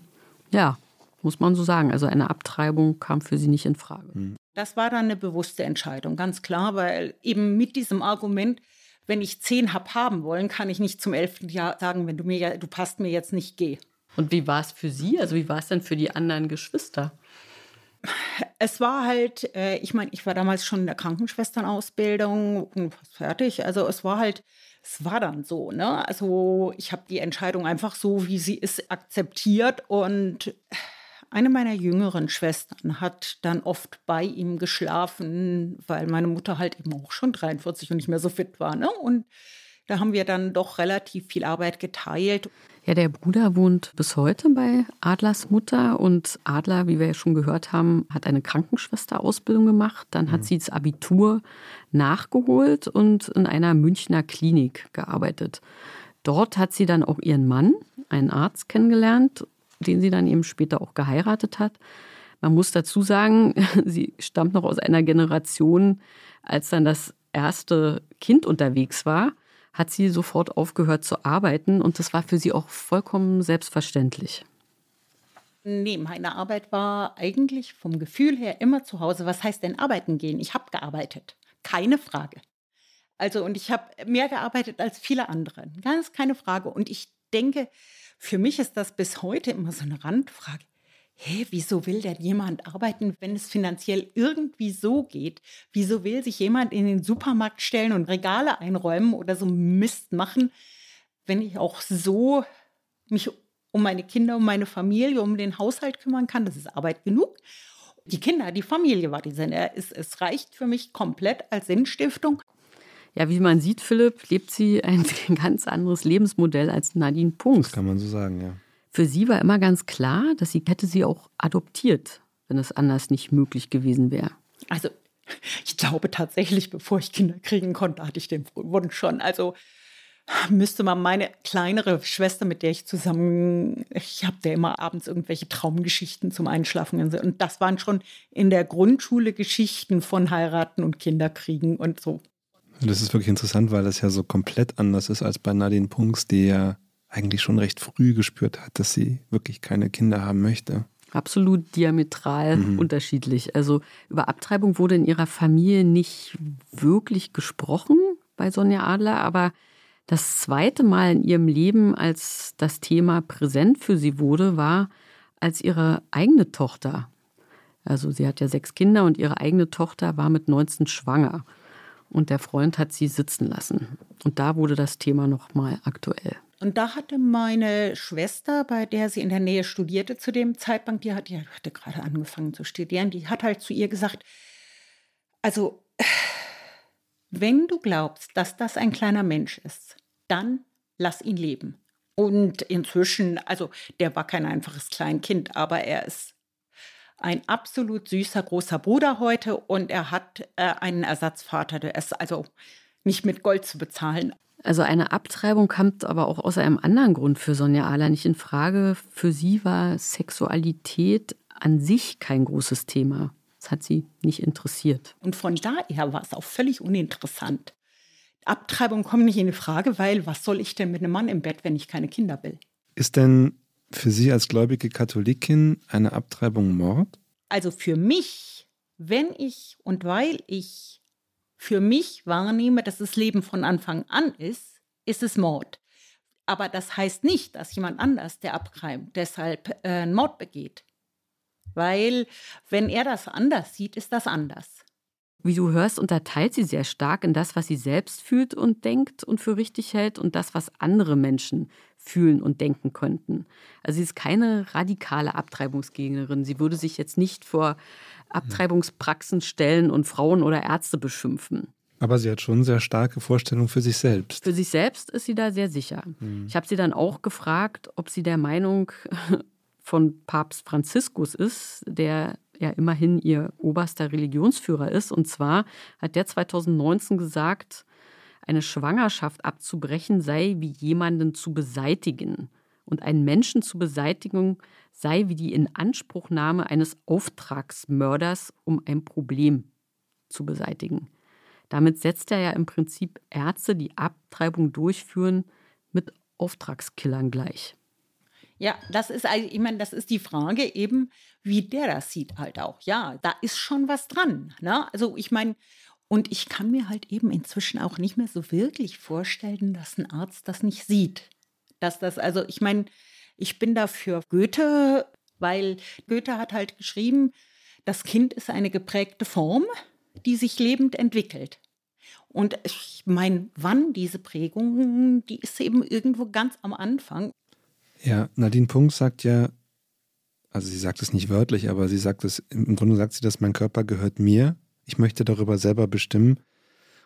Ja, muss man so sagen. Also eine Abtreibung kam für sie nicht in Frage. Das war dann eine bewusste Entscheidung, ganz klar, weil eben mit diesem Argument, wenn ich zehn hab haben wollen, kann ich nicht zum elften Jahr sagen, wenn du mir ja, du passt mir jetzt nicht, geh. Und wie war es für sie? Also wie war es denn für die anderen Geschwister? Es war halt, äh, ich meine, ich war damals schon in der Krankenschwesternausbildung und fast fertig. Also es war halt, es war dann so, ne? Also ich habe die Entscheidung einfach so, wie sie ist, akzeptiert und eine meiner jüngeren Schwestern hat dann oft bei ihm geschlafen, weil meine Mutter halt eben auch schon 43 und nicht mehr so fit war, ne? Und da haben wir dann doch relativ viel Arbeit geteilt. Ja, der Bruder wohnt bis heute bei Adlers Mutter und Adler, wie wir ja schon gehört haben, hat eine Krankenschwesterausbildung gemacht. Dann hat sie das Abitur nachgeholt und in einer Münchner Klinik gearbeitet. Dort hat sie dann auch ihren Mann, einen Arzt, kennengelernt, den sie dann eben später auch geheiratet hat. Man muss dazu sagen, *laughs* sie stammt noch aus einer Generation, als dann das erste Kind unterwegs war, hat sie sofort aufgehört zu arbeiten und das war für sie auch vollkommen selbstverständlich. Nee, meine Arbeit war eigentlich vom Gefühl her immer zu Hause. Was heißt denn arbeiten gehen? Ich habe gearbeitet. Keine Frage. Also, und ich habe mehr gearbeitet als viele andere. Ganz keine Frage. Und ich denke, für mich ist das bis heute immer so eine Randfrage. Hä, wieso will denn jemand arbeiten, wenn es finanziell irgendwie so geht? Wieso will sich jemand in den Supermarkt stellen und Regale einräumen oder so Mist machen, wenn ich auch so mich um meine Kinder, um meine Familie, um den Haushalt kümmern kann? Das ist Arbeit genug. Die Kinder, die Familie war die Sinn. Es, es reicht für mich komplett als Sinnstiftung. Ja, wie man sieht, Philipp, lebt sie ein *laughs* ganz anderes Lebensmodell als Nadine Punks. Das kann man so sagen, ja. Für sie war immer ganz klar, dass sie hätte sie auch adoptiert, wenn es anders nicht möglich gewesen wäre. Also ich glaube tatsächlich, bevor ich Kinder kriegen konnte, hatte ich den Wunsch schon. Also müsste man meine kleinere Schwester, mit der ich zusammen, ich habe der immer abends irgendwelche Traumgeschichten zum Einschlafen. Und das waren schon in der Grundschule Geschichten von heiraten und Kinder kriegen und so. Das ist wirklich interessant, weil das ja so komplett anders ist als bei Nadine Punks, die ja eigentlich schon recht früh gespürt hat, dass sie wirklich keine Kinder haben möchte. Absolut diametral mhm. unterschiedlich. Also über Abtreibung wurde in ihrer Familie nicht wirklich gesprochen bei Sonja Adler, aber das zweite Mal in ihrem Leben, als das Thema präsent für sie wurde, war, als ihre eigene Tochter, also sie hat ja sechs Kinder und ihre eigene Tochter war mit 19 schwanger. Und der Freund hat sie sitzen lassen. Und da wurde das Thema nochmal aktuell. Und da hatte meine Schwester, bei der sie in der Nähe studierte zu dem Zeitpunkt, die, hat, die hatte gerade angefangen zu studieren, die hat halt zu ihr gesagt, also wenn du glaubst, dass das ein kleiner Mensch ist, dann lass ihn leben. Und inzwischen, also der war kein einfaches Kleinkind, aber er ist ein absolut süßer großer Bruder heute und er hat äh, einen Ersatzvater, der ist also nicht mit Gold zu bezahlen. Also eine Abtreibung kam aber auch aus einem anderen Grund für Sonja Ahler nicht in Frage. Für sie war Sexualität an sich kein großes Thema. Das hat sie nicht interessiert. Und von daher war es auch völlig uninteressant. Abtreibung kommt nicht in Frage, weil was soll ich denn mit einem Mann im Bett, wenn ich keine Kinder will? Ist denn für Sie als gläubige Katholikin eine Abtreibung Mord? Also für mich, wenn ich und weil ich für mich wahrnehme, dass das Leben von Anfang an ist, ist es Mord. Aber das heißt nicht, dass jemand anders, der abtreibt, deshalb äh, einen Mord begeht. Weil wenn er das anders sieht, ist das anders. Wie du hörst, unterteilt sie sehr stark in das, was sie selbst fühlt und denkt und für richtig hält und das, was andere Menschen fühlen und denken könnten. Also sie ist keine radikale Abtreibungsgegnerin. Sie würde sich jetzt nicht vor Abtreibungspraxen stellen und Frauen oder Ärzte beschimpfen. Aber sie hat schon sehr starke Vorstellungen für sich selbst. Für sich selbst ist sie da sehr sicher. Mhm. Ich habe sie dann auch gefragt, ob sie der Meinung *laughs* von Papst Franziskus ist, der ja immerhin ihr oberster Religionsführer ist. Und zwar hat der 2019 gesagt, eine Schwangerschaft abzubrechen sei wie jemanden zu beseitigen. Und einen Menschen zu beseitigen sei wie die Inanspruchnahme eines Auftragsmörders, um ein Problem zu beseitigen. Damit setzt er ja im Prinzip Ärzte, die Abtreibung durchführen, mit Auftragskillern gleich. Ja, das ist, ich meine, das ist die Frage eben, wie der das sieht halt auch. Ja, da ist schon was dran. Ne? Also ich meine, und ich kann mir halt eben inzwischen auch nicht mehr so wirklich vorstellen, dass ein Arzt das nicht sieht. Dass das, also ich meine, ich bin dafür Goethe, weil Goethe hat halt geschrieben, das Kind ist eine geprägte Form, die sich lebend entwickelt. Und ich meine, wann diese Prägung, die ist eben irgendwo ganz am Anfang. Ja, Nadine Punkt sagt ja, also sie sagt es nicht wörtlich, aber sie sagt es, im Grunde sagt sie, dass mein Körper gehört mir. Ich möchte darüber selber bestimmen.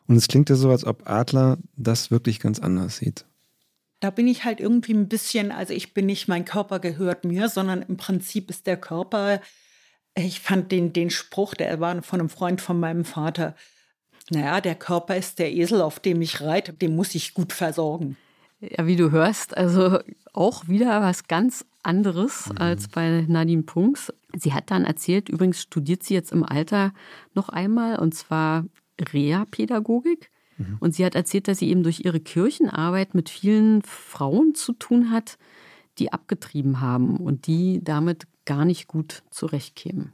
Und es klingt ja so, als ob Adler das wirklich ganz anders sieht. Da bin ich halt irgendwie ein bisschen, also ich bin nicht, mein Körper gehört mir, sondern im Prinzip ist der Körper, ich fand den, den Spruch, der war von einem Freund von meinem Vater, naja, der Körper ist der Esel, auf dem ich reite, den muss ich gut versorgen. Ja, wie du hörst, also auch wieder was ganz anderes mhm. als bei Nadine Punks. Sie hat dann erzählt, übrigens studiert sie jetzt im Alter noch einmal, und zwar Reha-Pädagogik. Mhm. Und sie hat erzählt, dass sie eben durch ihre Kirchenarbeit mit vielen Frauen zu tun hat, die abgetrieben haben und die damit gar nicht gut zurechtkämen.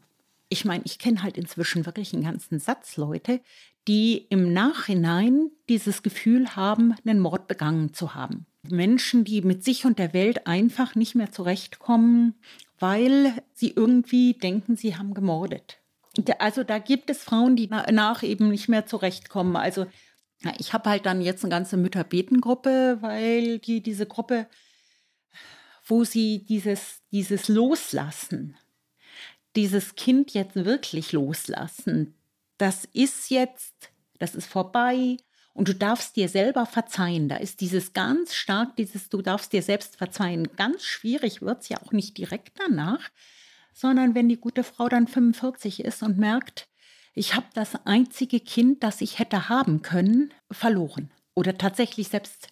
Ich meine, ich kenne halt inzwischen wirklich einen ganzen Satz Leute, die im Nachhinein dieses Gefühl haben, einen Mord begangen zu haben. Menschen, die mit sich und der Welt einfach nicht mehr zurechtkommen, weil sie irgendwie denken, sie haben gemordet. Also da gibt es Frauen, die danach eben nicht mehr zurechtkommen. Also ich habe halt dann jetzt eine ganze Mütterbetengruppe, weil die diese Gruppe, wo sie dieses, dieses Loslassen, dieses Kind jetzt wirklich loslassen, das ist jetzt, das ist vorbei und du darfst dir selber verzeihen. Da ist dieses ganz stark, dieses du darfst dir selbst verzeihen. Ganz schwierig wird es ja auch nicht direkt danach, sondern wenn die gute Frau dann 45 ist und merkt, ich habe das einzige Kind, das ich hätte haben können, verloren oder tatsächlich selbst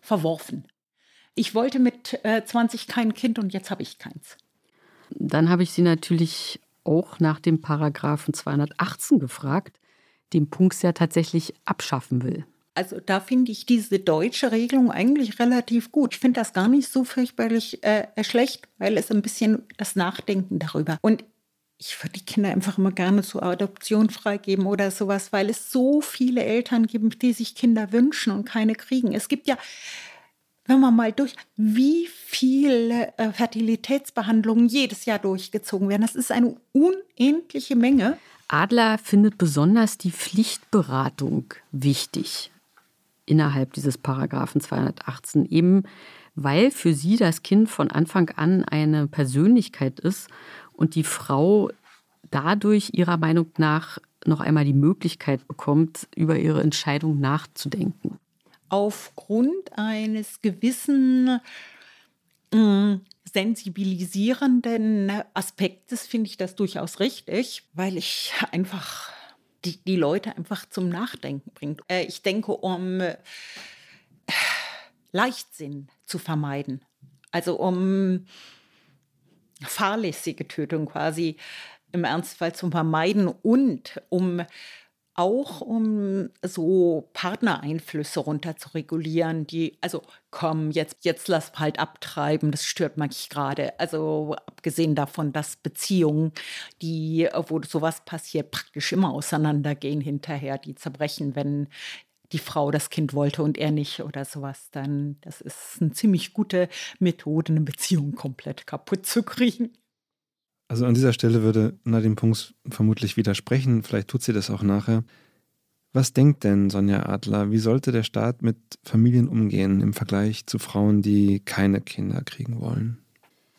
verworfen. Ich wollte mit äh, 20 kein Kind und jetzt habe ich keins. Dann habe ich sie natürlich auch nach dem Paragraphen 218 gefragt, den Punkt ja tatsächlich abschaffen will. Also da finde ich diese deutsche Regelung eigentlich relativ gut. Ich finde das gar nicht so fürchterlich äh, schlecht, weil es ein bisschen das Nachdenken darüber. Und ich würde die Kinder einfach immer gerne zur Adoption freigeben oder sowas, weil es so viele Eltern gibt, die sich Kinder wünschen und keine kriegen. Es gibt ja, wenn man mal durch, wie viele äh, Fertilitätsbehandlungen jedes Jahr durchgezogen werden. Das ist eine unendliche Menge. Adler findet besonders die Pflichtberatung wichtig innerhalb dieses Paragraphen 218, eben weil für sie das Kind von Anfang an eine Persönlichkeit ist und die Frau dadurch ihrer Meinung nach noch einmal die Möglichkeit bekommt, über ihre Entscheidung nachzudenken. Aufgrund eines gewissen äh, sensibilisierenden Aspektes finde ich das durchaus richtig, weil ich einfach die, die Leute einfach zum Nachdenken bringt. Äh, ich denke, um äh, Leichtsinn zu vermeiden, also um fahrlässige Tötung quasi im Ernstfall zu vermeiden und um auch um so Partnereinflüsse runter zu regulieren, die, also komm, jetzt, jetzt lass halt abtreiben, das stört mich gerade. Also abgesehen davon, dass Beziehungen, die, wo sowas passiert, praktisch immer auseinandergehen hinterher, die zerbrechen, wenn die Frau das Kind wollte und er nicht oder sowas, dann das ist eine ziemlich gute Methode, eine Beziehung komplett kaputt zu kriegen. Also an dieser Stelle würde Nadine Punks vermutlich widersprechen, vielleicht tut sie das auch nachher. Was denkt denn Sonja Adler, wie sollte der Staat mit Familien umgehen im Vergleich zu Frauen, die keine Kinder kriegen wollen?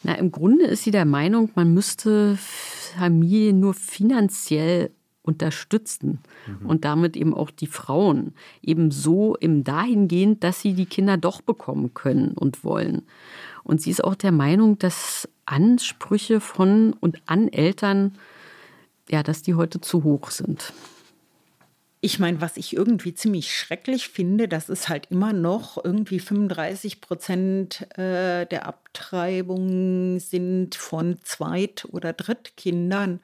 Na, im Grunde ist sie der Meinung, man müsste Familien nur finanziell unterstützen mhm. und damit eben auch die Frauen eben so im dahingehend, dass sie die Kinder doch bekommen können und wollen. Und sie ist auch der Meinung, dass Ansprüche von und an Eltern, ja, dass die heute zu hoch sind. Ich meine, was ich irgendwie ziemlich schrecklich finde, das ist halt immer noch irgendwie 35 Prozent äh, der Abtreibungen sind von Zweit- oder Drittkindern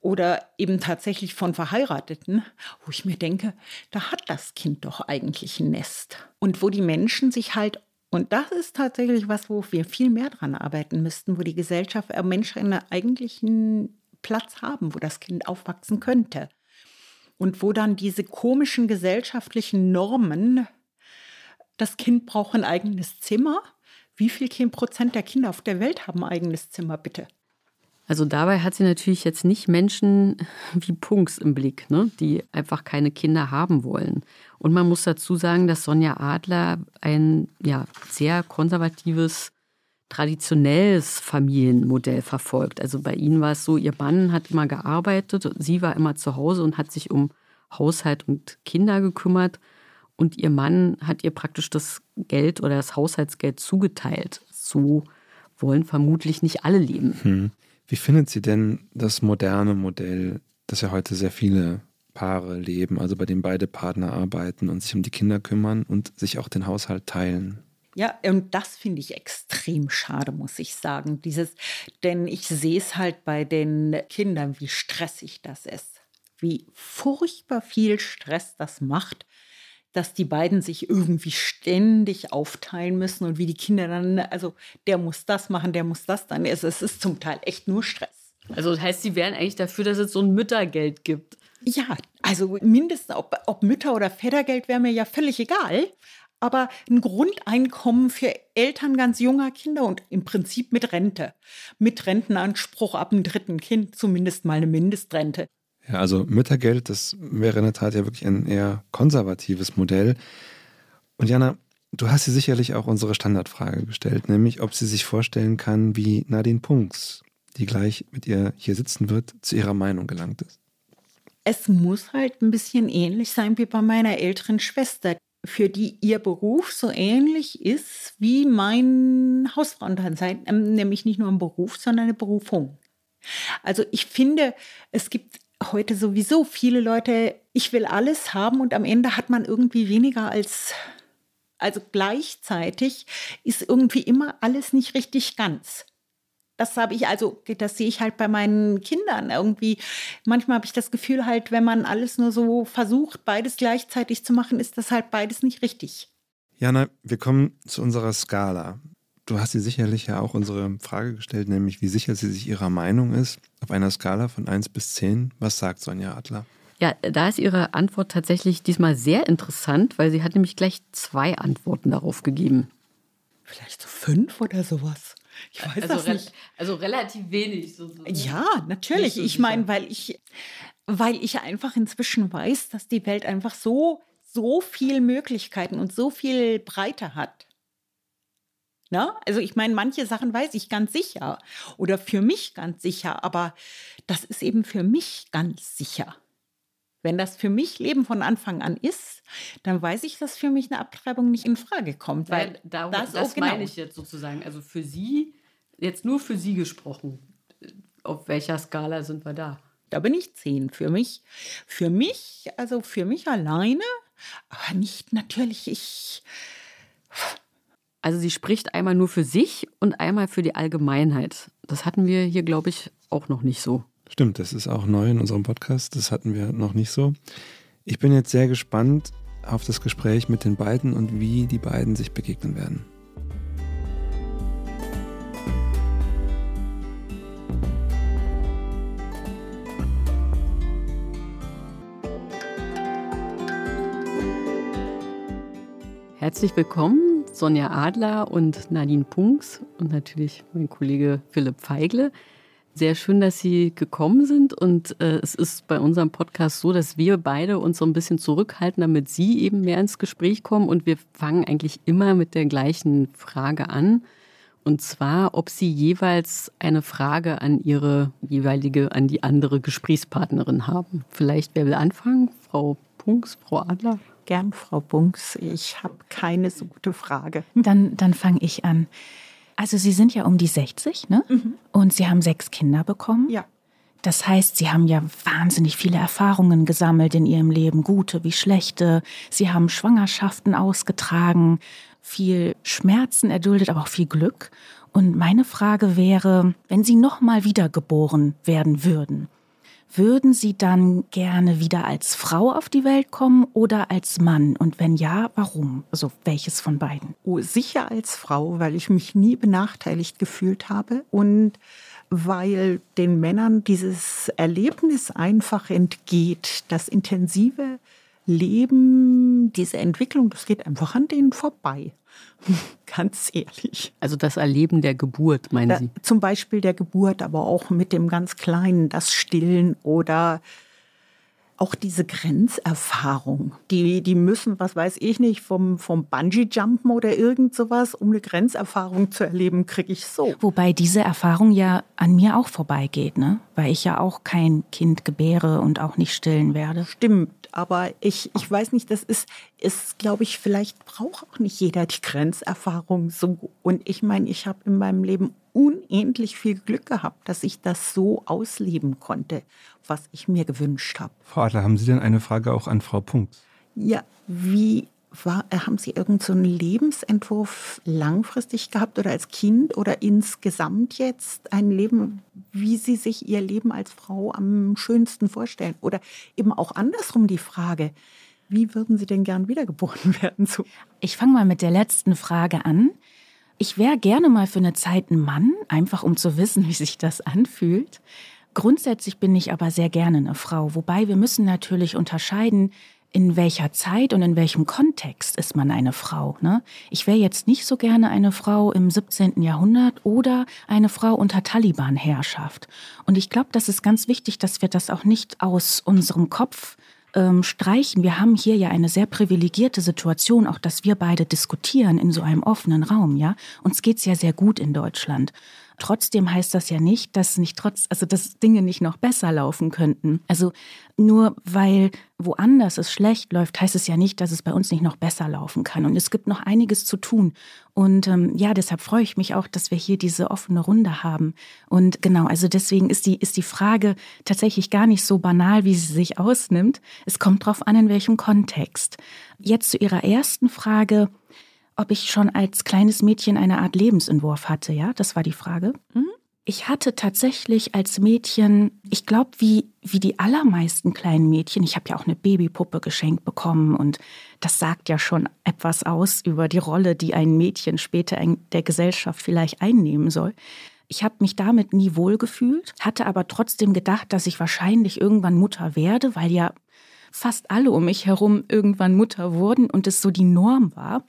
oder eben tatsächlich von Verheirateten, wo ich mir denke, da hat das Kind doch eigentlich ein Nest. Und wo die Menschen sich halt, und das ist tatsächlich was, wo wir viel mehr dran arbeiten müssten, wo die Gesellschaft, äh, Menschen einen eigentlichen Platz haben, wo das Kind aufwachsen könnte. Und wo dann diese komischen gesellschaftlichen Normen, das Kind braucht ein eigenes Zimmer. Wie viel Prozent der Kinder auf der Welt haben ein eigenes Zimmer, bitte? Also dabei hat sie natürlich jetzt nicht Menschen *laughs* wie Punks im Blick, ne? die einfach keine Kinder haben wollen. Und man muss dazu sagen, dass Sonja Adler ein ja, sehr konservatives, traditionelles Familienmodell verfolgt. Also bei ihnen war es so, ihr Mann hat immer gearbeitet, sie war immer zu Hause und hat sich um Haushalt und Kinder gekümmert. Und ihr Mann hat ihr praktisch das Geld oder das Haushaltsgeld zugeteilt. So wollen vermutlich nicht alle leben. Hm. Wie findet sie denn das moderne Modell, das ja heute sehr viele Paare leben, also bei dem beide Partner arbeiten und sich um die Kinder kümmern und sich auch den Haushalt teilen? Ja, und das finde ich extrem schade, muss ich sagen. Dieses, denn ich sehe es halt bei den Kindern, wie stressig das ist. Wie furchtbar viel Stress das macht, dass die beiden sich irgendwie ständig aufteilen müssen und wie die Kinder dann, also der muss das machen, der muss das dann. Es, es ist zum Teil echt nur Stress. Also das heißt, Sie wären eigentlich dafür, dass es so ein Müttergeld gibt. Ja, also mindestens, ob, ob Mütter- oder Vätergeld wäre mir ja völlig egal aber ein Grundeinkommen für Eltern ganz junger Kinder und im Prinzip mit Rente. Mit Rentenanspruch ab dem dritten Kind, zumindest mal eine Mindestrente. Ja, also Müttergeld, das wäre in der Tat ja wirklich ein eher konservatives Modell. Und Jana, du hast sie sicherlich auch unsere Standardfrage gestellt, nämlich ob sie sich vorstellen kann, wie Nadine Punks, die gleich mit ihr hier sitzen wird, zu ihrer Meinung gelangt ist. Es muss halt ein bisschen ähnlich sein wie bei meiner älteren Schwester für die ihr Beruf so ähnlich ist wie mein Hausfrauendasein, ähm, nämlich nicht nur ein Beruf, sondern eine Berufung. Also ich finde, es gibt heute sowieso viele Leute, ich will alles haben und am Ende hat man irgendwie weniger als, also gleichzeitig ist irgendwie immer alles nicht richtig ganz. Das habe ich, also das sehe ich halt bei meinen Kindern irgendwie. Manchmal habe ich das Gefühl halt, wenn man alles nur so versucht, beides gleichzeitig zu machen, ist das halt beides nicht richtig. Jana, wir kommen zu unserer Skala. Du hast dir sicherlich ja auch unsere Frage gestellt, nämlich wie sicher sie sich ihrer Meinung ist. Auf einer Skala von 1 bis 10, was sagt Sonja Adler? Ja, da ist Ihre Antwort tatsächlich diesmal sehr interessant, weil sie hat nämlich gleich zwei Antworten darauf gegeben. Vielleicht so fünf oder sowas. Ich weiß also, das nicht. Also relativ wenig. So, so. Ja, natürlich. So ich meine, weil ich, weil ich einfach inzwischen weiß, dass die Welt einfach so, so viele Möglichkeiten und so viel Breite hat. Na? Also ich meine, manche Sachen weiß ich ganz sicher oder für mich ganz sicher, aber das ist eben für mich ganz sicher. Wenn das für mich Leben von Anfang an ist, dann weiß ich, dass für mich eine Abtreibung nicht in Frage kommt. Weil ja, darum, das, das genau. meine ich jetzt sozusagen. Also für Sie, jetzt nur für Sie gesprochen, auf welcher Skala sind wir da? Da bin ich zehn für mich. Für mich, also für mich alleine, aber nicht natürlich ich. Also sie spricht einmal nur für sich und einmal für die Allgemeinheit. Das hatten wir hier, glaube ich, auch noch nicht so. Stimmt, das ist auch neu in unserem Podcast. Das hatten wir noch nicht so. Ich bin jetzt sehr gespannt auf das Gespräch mit den beiden und wie die beiden sich begegnen werden. Herzlich willkommen, Sonja Adler und Nadine Punks und natürlich mein Kollege Philipp Feigle. Sehr schön, dass Sie gekommen sind. Und äh, es ist bei unserem Podcast so, dass wir beide uns so ein bisschen zurückhalten, damit Sie eben mehr ins Gespräch kommen. Und wir fangen eigentlich immer mit der gleichen Frage an. Und zwar, ob Sie jeweils eine Frage an Ihre jeweilige, an die andere Gesprächspartnerin haben. Vielleicht wer will anfangen? Frau Punks, Frau Adler? Gern, Frau Bunks. Ich habe keine so gute Frage. Dann, dann fange ich an. Also Sie sind ja um die 60, ne? Mhm. Und Sie haben sechs Kinder bekommen. Ja. Das heißt, Sie haben ja wahnsinnig viele Erfahrungen gesammelt in Ihrem Leben, gute wie schlechte. Sie haben Schwangerschaften ausgetragen, viel Schmerzen erduldet, aber auch viel Glück. Und meine Frage wäre, wenn Sie noch mal wiedergeboren werden würden, würden Sie dann gerne wieder als Frau auf die Welt kommen oder als Mann? Und wenn ja, warum? Also welches von beiden? Oh, sicher als Frau, weil ich mich nie benachteiligt gefühlt habe und weil den Männern dieses Erlebnis einfach entgeht, das intensive Leben, diese Entwicklung, das geht einfach an denen vorbei. *laughs* ganz ehrlich. Also das Erleben der Geburt, meinen Sie? Zum Beispiel der Geburt, aber auch mit dem ganz Kleinen, das Stillen oder auch diese Grenzerfahrung. Die, die müssen, was weiß ich nicht, vom, vom Bungee-Jumpen oder irgend sowas, um eine Grenzerfahrung zu erleben, kriege ich so. Wobei diese Erfahrung ja an mir auch vorbeigeht, ne? Weil ich ja auch kein Kind gebäre und auch nicht stillen werde. Stimmt, aber ich, ich weiß nicht, das ist, ist glaube ich, vielleicht braucht auch nicht jeder die Grenzerfahrung so. Und ich meine, ich habe in meinem Leben unendlich viel Glück gehabt, dass ich das so ausleben konnte, was ich mir gewünscht habe. Frau Adler, haben Sie denn eine Frage auch an Frau Punkt? Ja, wie war, äh, haben Sie irgendeinen so Lebensentwurf langfristig gehabt oder als Kind oder insgesamt jetzt ein Leben, wie Sie sich Ihr Leben als Frau am schönsten vorstellen? Oder eben auch andersrum die Frage, wie würden Sie denn gern wiedergeboren *laughs* werden? So. Ich fange mal mit der letzten Frage an. Ich wäre gerne mal für eine Zeit ein Mann, einfach um zu wissen, *laughs* wie sich das anfühlt. Grundsätzlich bin ich aber sehr gerne eine Frau, wobei wir müssen natürlich unterscheiden, in welcher Zeit und in welchem Kontext ist man eine Frau. Ne? Ich wäre jetzt nicht so gerne eine Frau im 17. Jahrhundert oder eine Frau unter Taliban-Herrschaft. Und ich glaube, das ist ganz wichtig, dass wir das auch nicht aus unserem Kopf ähm, streichen. Wir haben hier ja eine sehr privilegierte Situation, auch dass wir beide diskutieren in so einem offenen Raum. Ja, uns geht's ja sehr gut in Deutschland. Trotzdem heißt das ja nicht, dass nicht trotz, also dass Dinge nicht noch besser laufen könnten. Also nur weil woanders es schlecht läuft, heißt es ja nicht, dass es bei uns nicht noch besser laufen kann. Und es gibt noch einiges zu tun. Und ähm, ja, deshalb freue ich mich auch, dass wir hier diese offene Runde haben. Und genau, also deswegen ist die, ist die Frage tatsächlich gar nicht so banal, wie sie sich ausnimmt. Es kommt drauf an, in welchem Kontext. Jetzt zu Ihrer ersten Frage ob ich schon als kleines Mädchen eine Art Lebensentwurf hatte, ja? Das war die Frage. Mhm. Ich hatte tatsächlich als Mädchen, ich glaube, wie, wie die allermeisten kleinen Mädchen, ich habe ja auch eine Babypuppe geschenkt bekommen und das sagt ja schon etwas aus über die Rolle, die ein Mädchen später in der Gesellschaft vielleicht einnehmen soll. Ich habe mich damit nie wohlgefühlt, hatte aber trotzdem gedacht, dass ich wahrscheinlich irgendwann Mutter werde, weil ja fast alle um mich herum irgendwann Mutter wurden und es so die Norm war.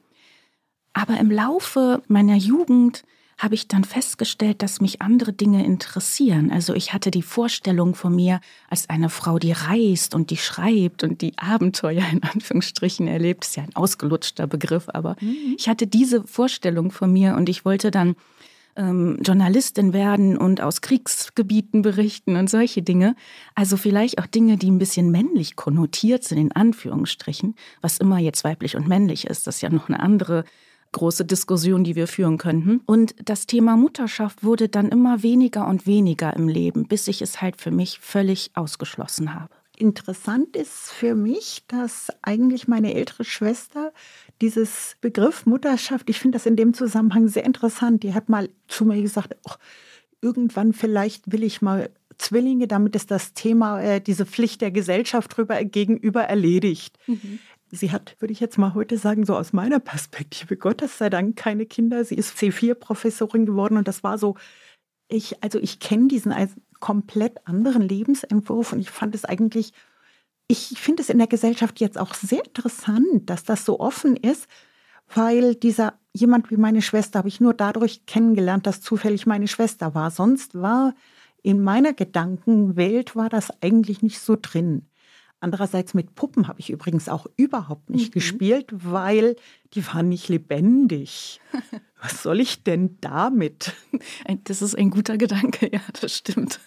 Aber im Laufe meiner Jugend habe ich dann festgestellt, dass mich andere Dinge interessieren. Also ich hatte die Vorstellung von mir als eine Frau, die reist und die schreibt und die Abenteuer in Anführungsstrichen erlebt. Das ist ja ein ausgelutschter Begriff, aber mhm. ich hatte diese Vorstellung von mir und ich wollte dann ähm, Journalistin werden und aus Kriegsgebieten berichten und solche Dinge. Also vielleicht auch Dinge, die ein bisschen männlich konnotiert sind, in Anführungsstrichen, was immer jetzt weiblich und männlich ist. Das ist ja noch eine andere große Diskussion, die wir führen könnten. Und das Thema Mutterschaft wurde dann immer weniger und weniger im Leben, bis ich es halt für mich völlig ausgeschlossen habe. Interessant ist für mich, dass eigentlich meine ältere Schwester dieses Begriff Mutterschaft, ich finde das in dem Zusammenhang sehr interessant. Die hat mal zu mir gesagt, oh, irgendwann vielleicht will ich mal Zwillinge, damit ist das Thema, äh, diese Pflicht der Gesellschaft drüber gegenüber erledigt. Mhm. Sie hat, würde ich jetzt mal heute sagen, so aus meiner Perspektive, Gottes sei Dank keine Kinder. Sie ist C4-Professorin geworden und das war so, ich, also ich kenne diesen komplett anderen Lebensentwurf und ich fand es eigentlich, ich finde es in der Gesellschaft jetzt auch sehr interessant, dass das so offen ist, weil dieser jemand wie meine Schwester habe ich nur dadurch kennengelernt, dass zufällig meine Schwester war. Sonst war in meiner Gedankenwelt war das eigentlich nicht so drin. Andererseits mit Puppen habe ich übrigens auch überhaupt nicht mhm. gespielt, weil die waren nicht lebendig. *laughs* Was soll ich denn damit? Das ist ein guter Gedanke, ja, das stimmt.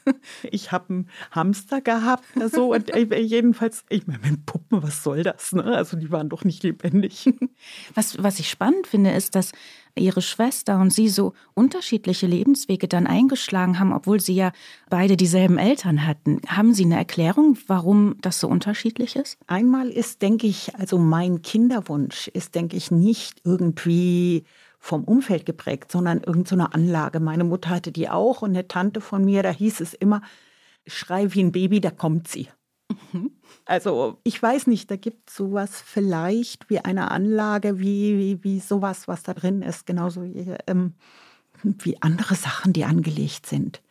Ich habe einen Hamster gehabt, so und äh, jedenfalls, ich meine, mit Puppen, was soll das? Ne? Also die waren doch nicht lebendig. *laughs* Was, was ich spannend finde, ist, dass ihre Schwester und sie so unterschiedliche Lebenswege dann eingeschlagen haben, obwohl sie ja beide dieselben Eltern hatten. Haben Sie eine Erklärung, warum das so unterschiedlich ist? Einmal ist, denke ich, also mein Kinderwunsch ist, denke ich, nicht irgendwie vom Umfeld geprägt, sondern irgendeine so Anlage. Meine Mutter hatte die auch und eine Tante von mir, da hieß es immer, schrei wie ein Baby, da kommt sie. Mhm. Also ich weiß nicht, da gibt es sowas vielleicht wie eine Anlage, wie, wie, wie sowas, was da drin ist, genauso wie, ähm, wie andere Sachen, die angelegt sind.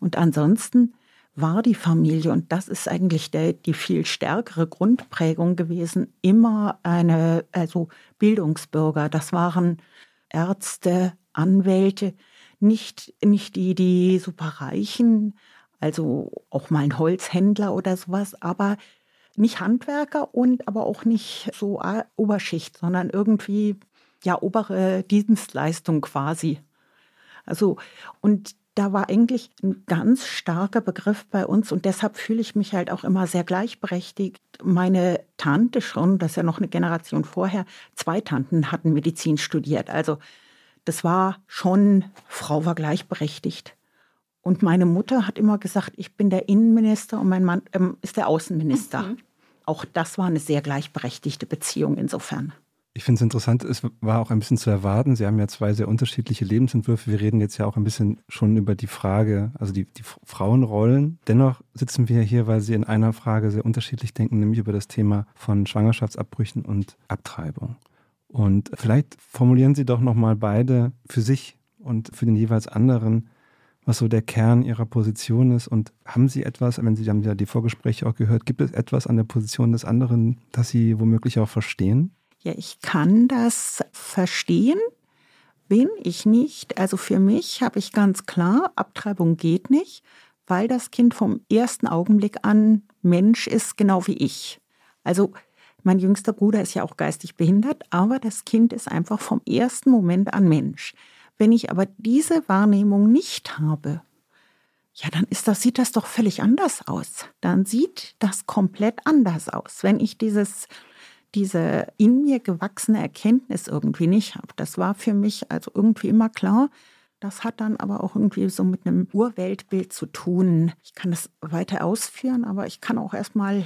Und ansonsten war die Familie, und das ist eigentlich der, die viel stärkere Grundprägung gewesen, immer eine, also Bildungsbürger. Das waren Ärzte, Anwälte, nicht, nicht die, die superreichen, also auch mal ein Holzhändler oder sowas, aber nicht Handwerker und aber auch nicht so Oberschicht, sondern irgendwie ja obere Dienstleistung quasi. Also und da war eigentlich ein ganz starker Begriff bei uns und deshalb fühle ich mich halt auch immer sehr gleichberechtigt. Meine Tante schon, das ist ja noch eine Generation vorher, zwei Tanten hatten Medizin studiert. Also das war schon, Frau war gleichberechtigt. Und meine Mutter hat immer gesagt, ich bin der Innenminister und mein Mann ähm, ist der Außenminister. Mhm. Auch das war eine sehr gleichberechtigte Beziehung insofern. Ich finde es interessant, es war auch ein bisschen zu erwarten. Sie haben ja zwei sehr unterschiedliche Lebensentwürfe. Wir reden jetzt ja auch ein bisschen schon über die Frage, also die, die Frauenrollen. Dennoch sitzen wir hier, weil Sie in einer Frage sehr unterschiedlich denken, nämlich über das Thema von Schwangerschaftsabbrüchen und Abtreibung. Und vielleicht formulieren Sie doch nochmal beide für sich und für den jeweils anderen, was so der Kern Ihrer Position ist. Und haben Sie etwas, wenn Sie haben ja die Vorgespräche auch gehört, gibt es etwas an der Position des anderen, das Sie womöglich auch verstehen? Ja, ich kann das verstehen, bin ich nicht. Also für mich habe ich ganz klar, Abtreibung geht nicht, weil das Kind vom ersten Augenblick an Mensch ist, genau wie ich. Also mein jüngster Bruder ist ja auch geistig behindert, aber das Kind ist einfach vom ersten Moment an Mensch. Wenn ich aber diese Wahrnehmung nicht habe, ja, dann ist das, sieht das doch völlig anders aus. Dann sieht das komplett anders aus. Wenn ich dieses diese in mir gewachsene Erkenntnis irgendwie nicht habe. Das war für mich also irgendwie immer klar. Das hat dann aber auch irgendwie so mit einem Urweltbild zu tun. Ich kann das weiter ausführen, aber ich kann auch erstmal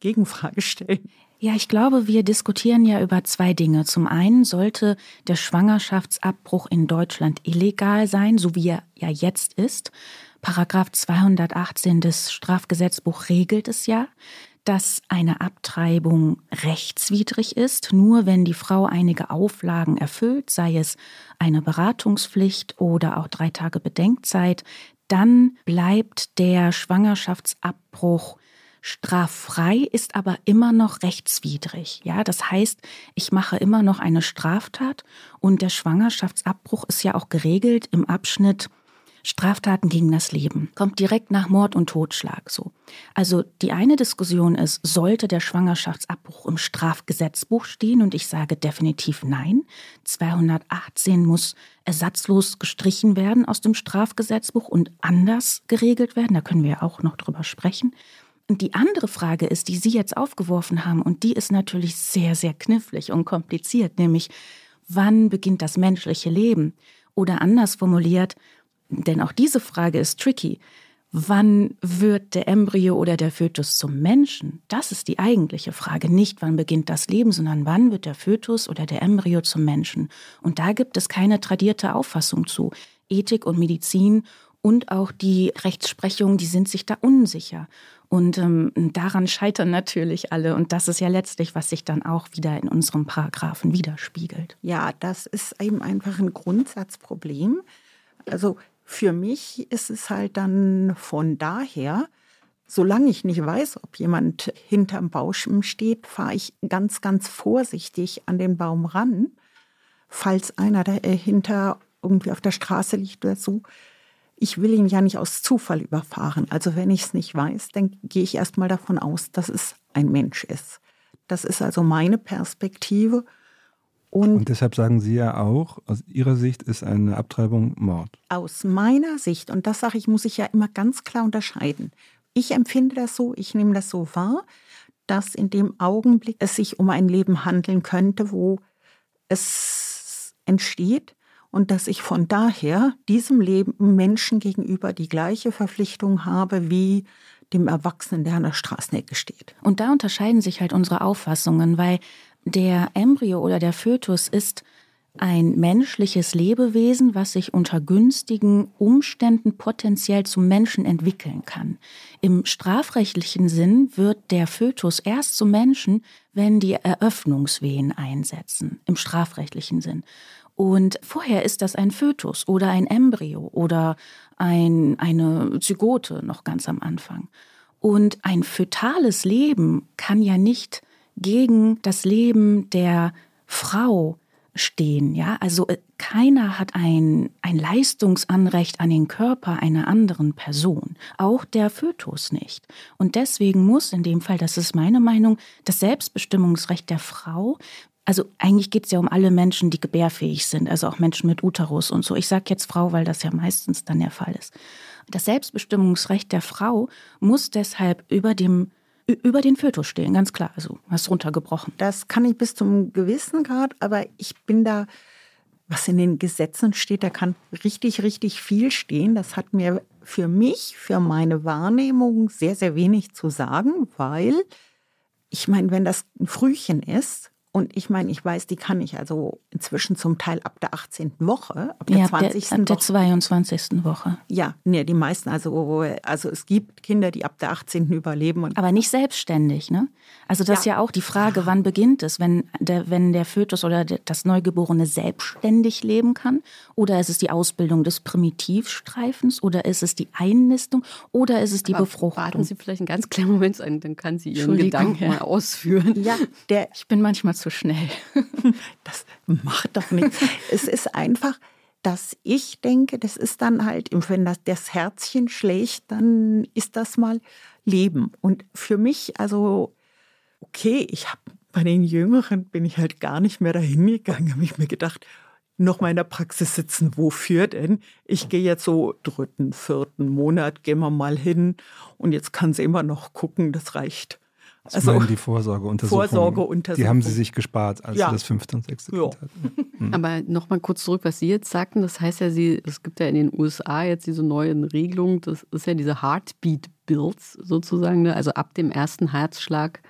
Gegenfrage stellen. Ja, ich glaube, wir diskutieren ja über zwei Dinge. Zum einen sollte der Schwangerschaftsabbruch in Deutschland illegal sein, so wie er ja jetzt ist. Paragraph 218 des Strafgesetzbuch regelt es ja dass eine Abtreibung rechtswidrig ist, nur wenn die Frau einige Auflagen erfüllt, sei es eine Beratungspflicht oder auch drei Tage Bedenkzeit, dann bleibt der Schwangerschaftsabbruch straffrei, ist aber immer noch rechtswidrig. Ja, das heißt, ich mache immer noch eine Straftat und der Schwangerschaftsabbruch ist ja auch geregelt im Abschnitt Straftaten gegen das Leben. Kommt direkt nach Mord und Totschlag so. Also die eine Diskussion ist, sollte der Schwangerschaftsabbruch im Strafgesetzbuch stehen? Und ich sage definitiv nein. 218 muss ersatzlos gestrichen werden aus dem Strafgesetzbuch und anders geregelt werden. Da können wir auch noch drüber sprechen. Und die andere Frage ist, die Sie jetzt aufgeworfen haben, und die ist natürlich sehr, sehr knifflig und kompliziert, nämlich wann beginnt das menschliche Leben? Oder anders formuliert, denn auch diese Frage ist tricky. Wann wird der Embryo oder der Fötus zum Menschen? Das ist die eigentliche Frage. Nicht, wann beginnt das Leben, sondern wann wird der Fötus oder der Embryo zum Menschen? Und da gibt es keine tradierte Auffassung zu. Ethik und Medizin und auch die Rechtsprechung, die sind sich da unsicher. Und ähm, daran scheitern natürlich alle. Und das ist ja letztlich, was sich dann auch wieder in unserem Paragraphen widerspiegelt. Ja, das ist eben einfach ein Grundsatzproblem. Also für mich ist es halt dann von daher, solange ich nicht weiß, ob jemand hinterm Baum steht, fahre ich ganz, ganz vorsichtig an den Baum ran. Falls einer dahinter irgendwie auf der Straße liegt oder so, ich will ihn ja nicht aus Zufall überfahren. Also wenn ich es nicht weiß, dann gehe ich erstmal davon aus, dass es ein Mensch ist. Das ist also meine Perspektive. Und, und, deshalb sagen Sie ja auch, aus Ihrer Sicht ist eine Abtreibung Mord. Aus meiner Sicht, und das sage ich, muss ich ja immer ganz klar unterscheiden. Ich empfinde das so, ich nehme das so wahr, dass in dem Augenblick es sich um ein Leben handeln könnte, wo es entsteht und dass ich von daher diesem Leben Menschen gegenüber die gleiche Verpflichtung habe wie dem Erwachsenen, der an der Straßenecke steht. Und da unterscheiden sich halt unsere Auffassungen, weil der Embryo oder der Fötus ist ein menschliches Lebewesen, was sich unter günstigen Umständen potenziell zum Menschen entwickeln kann. Im strafrechtlichen Sinn wird der Fötus erst zum Menschen, wenn die Eröffnungswehen einsetzen, im strafrechtlichen Sinn. Und vorher ist das ein Fötus oder ein Embryo oder ein, eine Zygote noch ganz am Anfang. Und ein fötales Leben kann ja nicht gegen das Leben der Frau stehen. Ja, also äh, keiner hat ein, ein Leistungsanrecht an den Körper einer anderen Person, auch der Fötus nicht. Und deswegen muss in dem Fall, das ist meine Meinung, das Selbstbestimmungsrecht der Frau also eigentlich geht es ja um alle Menschen, die gebärfähig sind, also auch Menschen mit Uterus und so. Ich sage jetzt Frau, weil das ja meistens dann der Fall ist. Das Selbstbestimmungsrecht der Frau muss deshalb über dem über den Fötus stehen, ganz klar. Also hast runtergebrochen. Das kann ich bis zum gewissen Grad, aber ich bin da, was in den Gesetzen steht, da kann richtig, richtig viel stehen. Das hat mir für mich, für meine Wahrnehmung sehr, sehr wenig zu sagen, weil ich meine, wenn das ein Frühchen ist Und ich meine, ich weiß, die kann ich also inzwischen zum Teil ab der 18. Woche, ab der Ja, 20. der, ab der Woche. 22. Woche. Ja, nee, die meisten, also, also es gibt Kinder, die ab der 18. überleben Aber nicht selbstständig, ne? Also das ist ja, auch die Frage, wann beginnt es, wenn der, wenn der Fötus oder der- das Neugeborene selbstständig leben kann? Oder ist es die Ausbildung des Primitivstreifens? Oder ist es die Einnistung? Oder ist es die Aber Befruchtung? Warten Sie vielleicht einen ganz kleinen Moment ein, dann kann sie Ihren Gedanken ja. mal ausführen. ja, der, Ich bin manchmal zu schnell. *laughs* das macht doch nichts. es ist einfach, dass ich denke, das ist dann halt, wenn das, das Herzchen schlägt, dann ist das mal Leben. Und für mich, also, okay, ich habe bei den Jüngeren bin ich halt gar nicht mehr dahin gegangen, habe ich mir gedacht, noch mal in der Praxis sitzen, wofür denn? Ich gehe jetzt so dritten, vierten Monat, gehen wir mal hin und jetzt kann sie immer noch gucken, das reicht. Sie meinen die Vorsorgeuntersuchung. Vorsorgeuntersuchung. Die haben Sie sich gespart, als Ja. Sie das fünfte und sechste Ja. Kind hatten. *laughs* Aber nochmal kurz zurück, was Sie jetzt sagten. Das heißt ja, Sie, es gibt ja in den USA jetzt diese neuen Regelungen. Das ist ja diese Heartbeat Bills sozusagen. ne? Also ab dem ersten Herzschlag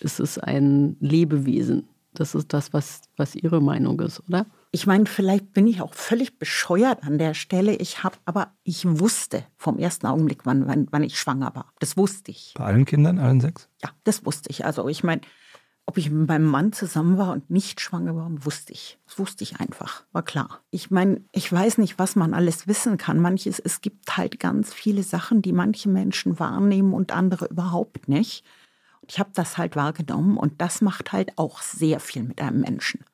ist es ein Lebewesen. Das ist das, was, was Ihre Meinung ist, oder? Ich meine, vielleicht bin ich auch völlig bescheuert an der Stelle. Ich habe, aber ich wusste vom ersten Augenblick, wann, wann, wann ich schwanger war. Das wusste ich. Bei allen Kindern, allen sechs? Ja, das wusste ich. Also ich meine, ob ich mit meinem Mann zusammen war und nicht schwanger war, wusste ich. Das wusste ich einfach, war klar. Ich meine, ich weiß nicht, was man alles wissen kann. Manches, es gibt halt ganz viele Sachen, die manche Menschen wahrnehmen und andere überhaupt nicht. Ich habe das halt wahrgenommen und das macht halt auch sehr viel mit einem Menschen.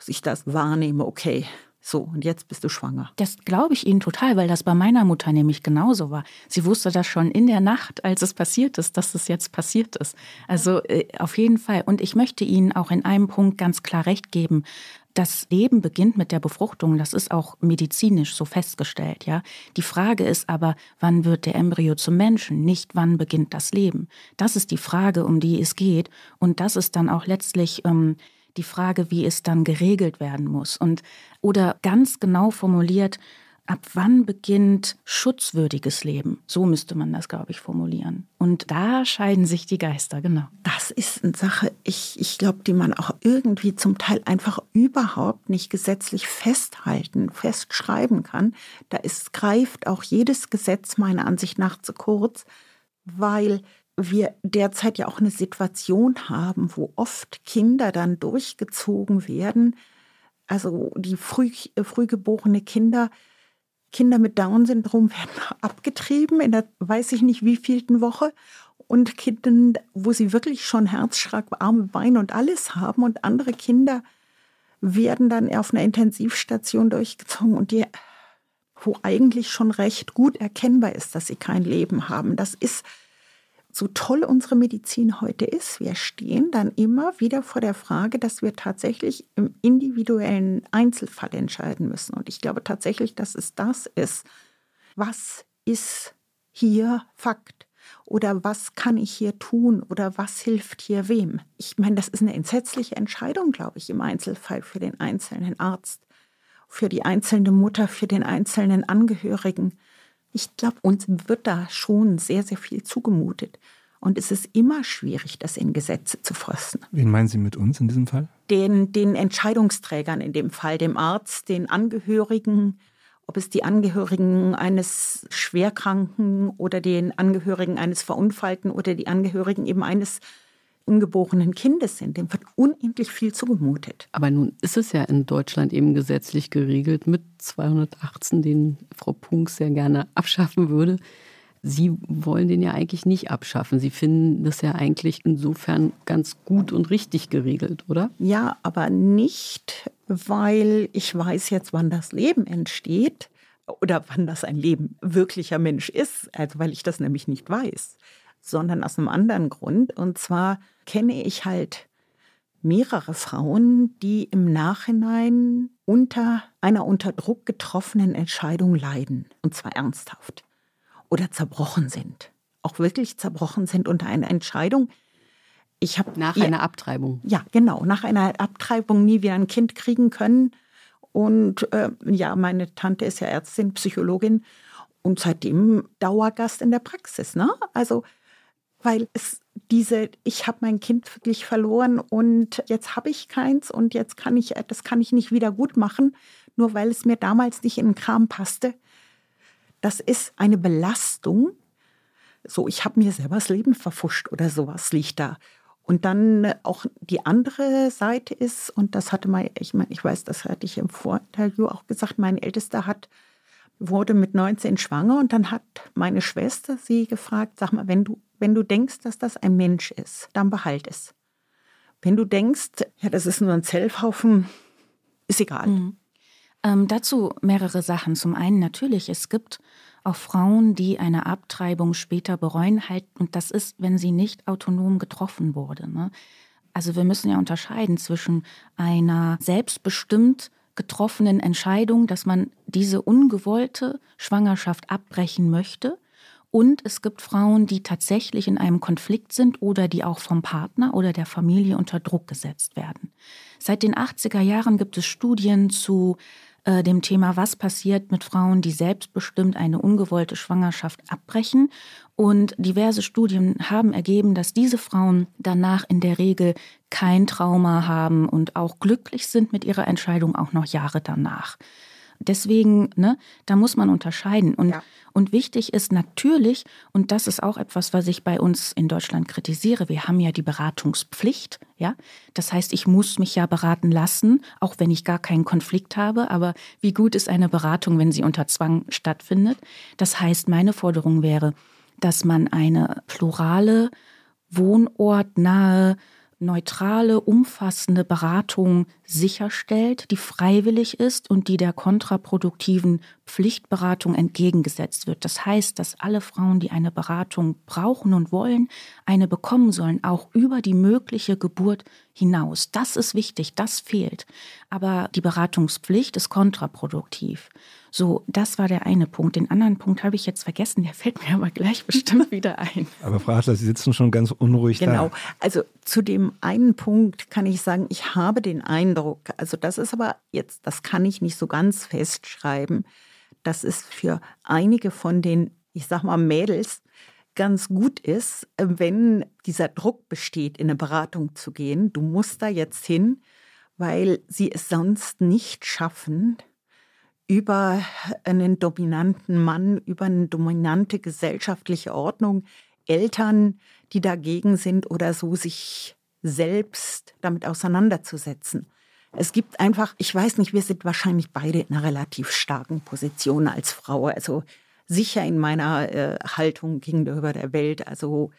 Dass ich das wahrnehme, okay, so, und jetzt bist du schwanger. Das glaube ich Ihnen total, weil das bei meiner Mutter nämlich genauso war. Sie wusste das schon in der Nacht, als es passiert ist, dass es jetzt passiert ist. Also äh, auf jeden Fall. Und ich möchte Ihnen auch in einem Punkt ganz klar recht geben. Das Leben beginnt mit der Befruchtung. Das ist auch medizinisch so festgestellt, ja. Die Frage ist aber, wann wird der Embryo zum Menschen? Nicht wann beginnt das Leben? Das ist die Frage, um die es geht. Und das ist dann auch letztlich ähm, die Frage, wie es dann geregelt werden muss. Und oder ganz genau formuliert, ab wann beginnt schutzwürdiges Leben? So müsste man das, glaube ich, formulieren. Und da scheiden sich die Geister, genau. Das ist eine Sache, ich, ich glaube, die man auch irgendwie zum Teil einfach überhaupt nicht gesetzlich festhalten, festschreiben kann. Da ist, greift auch jedes Gesetz meiner Ansicht nach zu kurz, weil wir derzeit ja auch eine Situation haben, wo oft Kinder dann durchgezogen werden. Also die früh, äh, frühgeborene Kinder, Kinder mit Down-Syndrom werden *laughs* abgetrieben in der weiß ich nicht wievielten Woche und Kinder, wo sie wirklich schon Herzschlag, Arme, Beine und alles haben und andere Kinder werden dann auf einer Intensivstation durchgezogen und die, wo eigentlich schon recht gut erkennbar ist, dass sie kein Leben haben. Das ist so toll unsere Medizin heute ist, wir stehen dann immer wieder vor der Frage, dass wir tatsächlich im individuellen Einzelfall entscheiden müssen. Und ich glaube tatsächlich, dass es das ist. Was ist hier Fakt? Oder was kann ich hier tun? Oder was hilft hier wem? Ich meine, das ist eine entsetzliche Entscheidung, glaube ich, im Einzelfall für den einzelnen Arzt, für die einzelne Mutter, für den einzelnen Angehörigen. Ich glaube, uns wird da schon sehr, sehr viel zugemutet. Und es ist immer schwierig, das in Gesetze zu fassen. Wen meinen Sie mit uns in diesem Fall? Den, den Entscheidungsträgern in dem Fall, dem Arzt, den Angehörigen, ob es die Angehörigen eines Schwerkranken oder den Angehörigen eines Verunfallten oder die Angehörigen eben eines ungeborenen Kindes sind. Dem wird unendlich viel zugemutet. Aber nun ist es ja in Deutschland eben gesetzlich geregelt mit 218, den Frau Punk sehr gerne abschaffen würde. Sie wollen den ja eigentlich nicht abschaffen. Sie finden das ja eigentlich insofern ganz gut und richtig geregelt, oder? Ja, aber nicht, weil ich weiß jetzt, wann das Leben entsteht oder wann das ein Leben wirklicher Mensch ist, also weil ich das nämlich nicht weiß, sondern aus einem anderen Grund. Und zwar kenne ich halt mehrere Frauen, die im Nachhinein unter einer unter Druck getroffenen Entscheidung leiden, und zwar ernsthaft oder zerbrochen sind, auch wirklich zerbrochen sind unter einer Entscheidung. Ich habe Nach ja, einer Abtreibung. ja, genau, nach einer Abtreibung nie wieder ein Kind kriegen können. Und äh, ja, meine Tante ist ja Ärztin, Psychologin und seitdem Dauergast in der Praxis. Ne? Also weil es diese, ich habe mein Kind wirklich verloren und jetzt habe ich keins und jetzt kann ich, das kann ich nicht wieder gut machen, nur weil es mir damals nicht in den Kram passte. Das ist eine Belastung. So, ich habe mir selber das Leben verfuscht oder sowas liegt da. Und dann auch die andere Seite ist, und das hatte mal, ich meine, ich weiß, das hatte ich im Vorinterview auch gesagt, mein Ältester hat, wurde mit 19 schwanger und dann hat meine Schwester sie gefragt, sag mal, wenn du, wenn du denkst, dass das ein Mensch ist, dann behalt es. Wenn du denkst, ja, das ist nur ein Zellhaufen, ist egal. Mhm. Ähm, dazu mehrere Sachen. Zum einen natürlich, es gibt auch Frauen, die eine Abtreibung später bereuen, halt, und das ist, wenn sie nicht autonom getroffen wurde. Ne? Also wir müssen ja unterscheiden zwischen einer selbstbestimmt getroffenen Entscheidung, dass man diese ungewollte Schwangerschaft abbrechen möchte. Und es gibt Frauen, die tatsächlich in einem Konflikt sind oder die auch vom Partner oder der Familie unter Druck gesetzt werden. Seit den 80er Jahren gibt es Studien zu äh, dem Thema, was passiert mit Frauen, die selbstbestimmt eine ungewollte Schwangerschaft abbrechen. Und diverse Studien haben ergeben, dass diese Frauen danach in der Regel kein Trauma haben und auch glücklich sind mit ihrer Entscheidung auch noch Jahre danach. Deswegen, ne, da muss man unterscheiden. Und, ja. und wichtig ist natürlich, und das ist auch etwas, was ich bei uns in Deutschland kritisiere, wir haben ja die Beratungspflicht, ja. Das heißt, ich muss mich ja beraten lassen, auch wenn ich gar keinen Konflikt habe. Aber wie gut ist eine Beratung, wenn sie unter Zwang stattfindet? Das heißt, meine Forderung wäre, dass man eine plurale, wohnortnahe, neutrale, umfassende Beratung sicherstellt, die freiwillig ist und die der kontraproduktiven Pflichtberatung entgegengesetzt wird. Das heißt, dass alle Frauen, die eine Beratung brauchen und wollen, eine bekommen sollen, auch über die mögliche Geburt hinaus. Das ist wichtig, das fehlt. Aber die Beratungspflicht ist kontraproduktiv. So, das war der eine Punkt. Den anderen Punkt habe ich jetzt vergessen, der fällt mir aber gleich bestimmt *laughs* wieder ein. Aber Frau Adler, Sie sitzen schon ganz unruhig genau. da. Genau. Also zu dem einen Punkt kann ich sagen, ich habe den Eindruck, also das ist aber jetzt, das kann ich nicht so ganz festschreiben, dass es für einige von den, ich sag mal, Mädels ganz gut ist, wenn dieser Druck besteht, in eine Beratung zu gehen. Du musst da jetzt hin, weil sie es sonst nicht schaffen, über einen dominanten Mann, über eine dominante gesellschaftliche Ordnung, Eltern, die dagegen sind oder so, sich selbst damit auseinanderzusetzen. Es gibt einfach, ich weiß nicht, wir sind wahrscheinlich beide in einer relativ starken Position als Frau, also sicher in meiner äh, Haltung gegenüber der Welt, also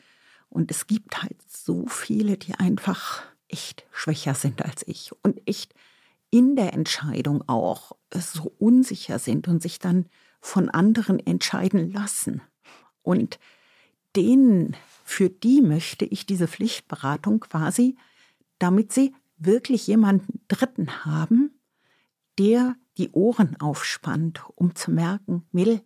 und es gibt halt so viele, die einfach echt schwächer sind als ich und echt in der Entscheidung auch so unsicher sind und sich dann von anderen entscheiden lassen. Und denen, für die möchte ich diese Pflichtberatung quasi, damit sie wirklich jemanden Dritten haben, der die Ohren aufspannt, um zu merken, Mill,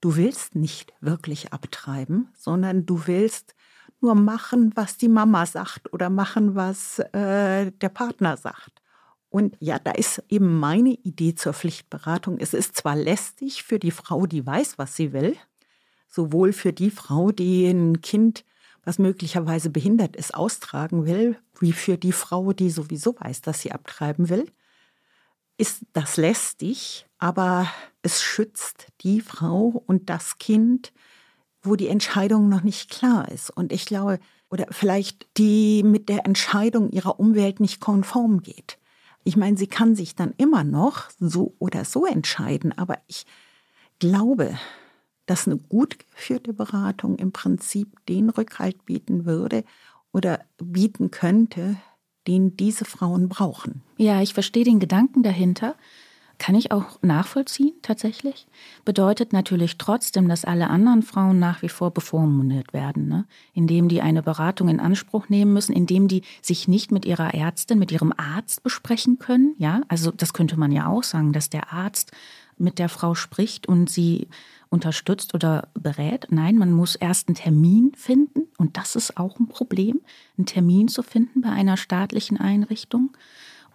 du willst nicht wirklich abtreiben, sondern du willst nur machen, was die Mama sagt oder machen, was äh, der Partner sagt. Und ja, da ist eben meine Idee zur Pflichtberatung. Es ist zwar lästig für die Frau, die weiß, was sie will, sowohl für die Frau, die ein Kind, was möglicherweise behindert ist, austragen will, wie für die Frau, die sowieso weiß, dass sie abtreiben will, ist das lästig, aber es schützt die Frau und das Kind, wo die Entscheidung noch nicht klar ist. Und ich glaube, oder vielleicht die mit der Entscheidung ihrer Umwelt nicht konform geht. Ich meine, sie kann sich dann immer noch so oder so entscheiden, aber ich glaube, dass eine gut geführte Beratung im Prinzip den Rückhalt bieten würde oder bieten könnte, den diese Frauen brauchen. Ja, ich verstehe den Gedanken dahinter. Kann ich auch nachvollziehen, tatsächlich. Bedeutet natürlich trotzdem, dass alle anderen Frauen nach wie vor bevormundet werden, ne? indem die eine Beratung in Anspruch nehmen müssen, indem die sich nicht mit ihrer Ärztin, mit ihrem Arzt besprechen können. Ja, also das könnte man ja auch sagen, dass der Arzt mit der Frau spricht und sie unterstützt oder berät. Nein, man muss erst einen Termin finden und das ist auch ein Problem, einen Termin zu finden bei einer staatlichen Einrichtung.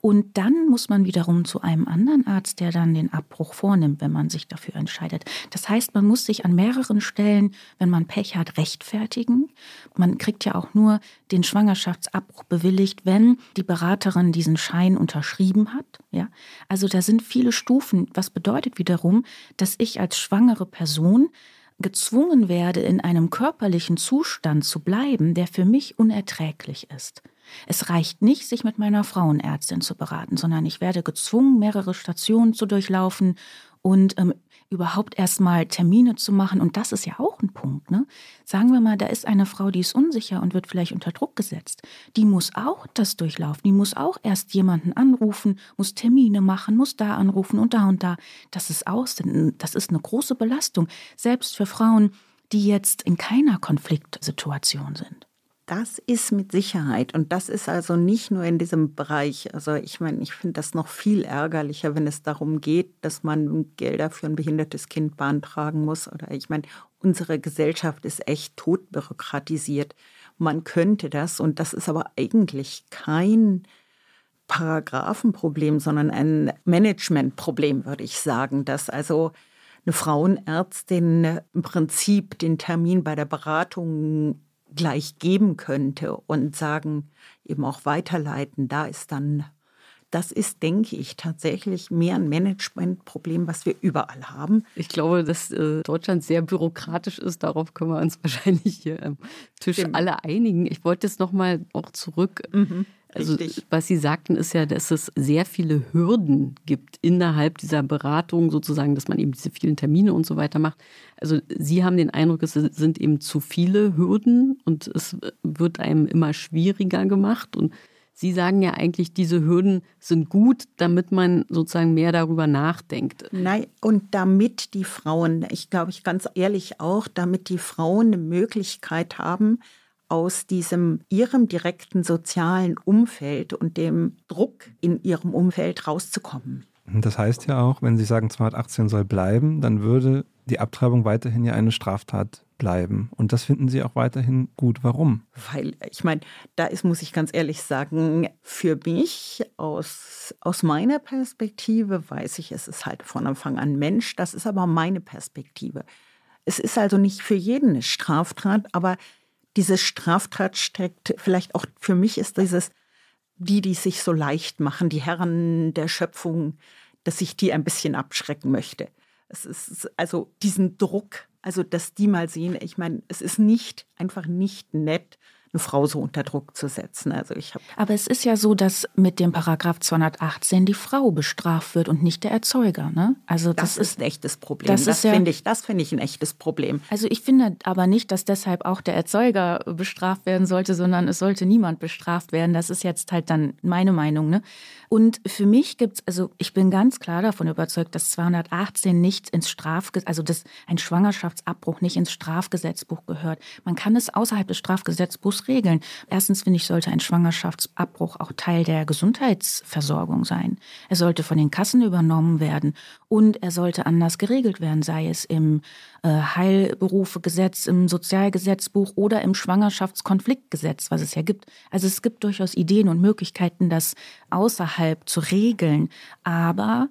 Und dann muss man wiederum zu einem anderen Arzt, der dann den Abbruch vornimmt, wenn man sich dafür entscheidet. Das heißt, man muss sich an mehreren Stellen, wenn man Pech hat, rechtfertigen. Man kriegt ja auch nur den Schwangerschaftsabbruch bewilligt, wenn die Beraterin diesen Schein unterschrieben hat. Ja? Also da sind viele Stufen. Was bedeutet wiederum, dass ich als schwangere Person gezwungen werde, in einem körperlichen Zustand zu bleiben, der für mich unerträglich ist. Es reicht nicht, sich mit meiner Frauenärztin zu beraten, sondern ich werde gezwungen, mehrere Stationen zu durchlaufen und ähm, überhaupt erstmal Termine zu machen. Und das ist ja auch ein Punkt. Ne? Sagen wir mal, da ist eine Frau, die ist unsicher und wird vielleicht unter Druck gesetzt. Die muss auch das durchlaufen. Die muss auch erst jemanden anrufen, muss Termine machen, muss da anrufen und da und da. Das ist aus, das ist eine große Belastung, selbst für Frauen, die jetzt in keiner Konfliktsituation sind. Das ist mit Sicherheit. Und das ist also nicht nur in diesem Bereich. Also ich meine, ich finde das noch viel ärgerlicher, wenn es darum geht, dass man Gelder für ein behindertes Kind beantragen muss. Oder ich meine, unsere Gesellschaft ist echt totbürokratisiert. Man könnte das, und das ist aber eigentlich kein Paragraphenproblem, sondern ein Managementproblem, würde ich sagen, dass also eine Frauenärztin im Prinzip den Termin bei der Beratung gleich geben könnte und sagen, eben auch weiterleiten, da ist dann, das ist, denke ich, tatsächlich mehr ein Managementproblem, was wir überall haben. Ich glaube, dass äh, Deutschland sehr bürokratisch ist. Darauf können wir uns *laughs* wahrscheinlich hier am Tisch Stimmt. alle einigen. Ich wollte jetzt nochmal auch zurück. Mhm also Richtig. was Sie sagten, ist ja, dass es sehr viele Hürden gibt innerhalb dieser Beratung, sozusagen, dass man eben diese vielen Termine und so weiter macht. Also Sie haben den Eindruck, es sind eben zu viele Hürden und es wird einem immer schwieriger gemacht. Und Sie sagen ja eigentlich, diese Hürden sind gut, damit man sozusagen mehr darüber nachdenkt. Nein, und damit die Frauen, ich glaube ich ganz ehrlich auch, damit die Frauen eine Möglichkeit haben, aus diesem ihrem direkten sozialen Umfeld und dem Druck in ihrem Umfeld rauszukommen. Das heißt ja auch, wenn Sie sagen, 218 soll bleiben, dann würde die Abtreibung weiterhin ja eine Straftat bleiben. Und das finden Sie auch weiterhin gut. Warum? Weil, ich meine, da ist, muss ich ganz ehrlich sagen, für mich aus, aus meiner Perspektive weiß ich, es ist halt von Anfang an Mensch. Das ist aber meine Perspektive. Es ist also nicht für jeden eine Straftat, aber diese Straftat steckt, vielleicht auch für mich ist dieses, die, die sich so leicht machen, die Herren der Schöpfung, dass ich die ein bisschen abschrecken möchte. Es ist also diesen Druck, also dass die mal sehen, ich meine, es ist nicht, einfach nicht nett, eine Frau so unter Druck zu setzen. Also ich Aber es ist ja so, dass mit dem Paragraph 218 die Frau bestraft wird und nicht der Erzeuger. Ne? Also das, das ist ein echtes Problem. Das, das finde ich, das finde ich ein echtes Problem. Also ich finde aber nicht, dass deshalb auch der Erzeuger bestraft werden sollte, sondern es sollte niemand bestraft werden. Das ist jetzt halt dann meine Meinung. Ne? Und für mich gibt es, also ich bin ganz klar davon überzeugt, dass 218 nicht ins Strafgesetz, also dass ein Schwangerschaftsabbruch nicht ins Strafgesetzbuch gehört. Man kann es außerhalb des Strafgesetzbuchs regeln. Erstens finde ich, sollte ein Schwangerschaftsabbruch auch Teil der Gesundheitsversorgung sein. Er sollte von den Kassen übernommen werden und er sollte anders geregelt werden, sei es im Heilberufegesetz, im Sozialgesetzbuch oder im Schwangerschaftskonfliktgesetz, was es ja gibt. Also es gibt durchaus Ideen und Möglichkeiten, das außerhalb zu regeln. Aber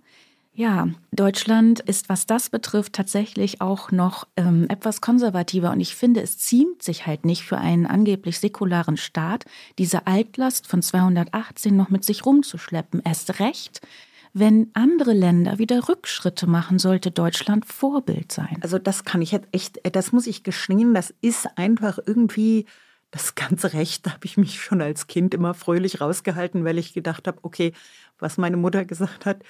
ja, Deutschland ist, was das betrifft, tatsächlich auch noch ähm, etwas konservativer. Und ich finde, es ziemt sich halt nicht für einen angeblich säkularen Staat, diese Altlast von 218 noch mit sich rumzuschleppen. Erst recht, wenn andere Länder wieder Rückschritte machen, sollte Deutschland Vorbild sein. Also das kann ich jetzt echt, das muss ich gestehen, das ist einfach irgendwie das ganze Recht, da habe ich mich schon als Kind immer fröhlich rausgehalten, weil ich gedacht habe, okay, was meine Mutter gesagt hat,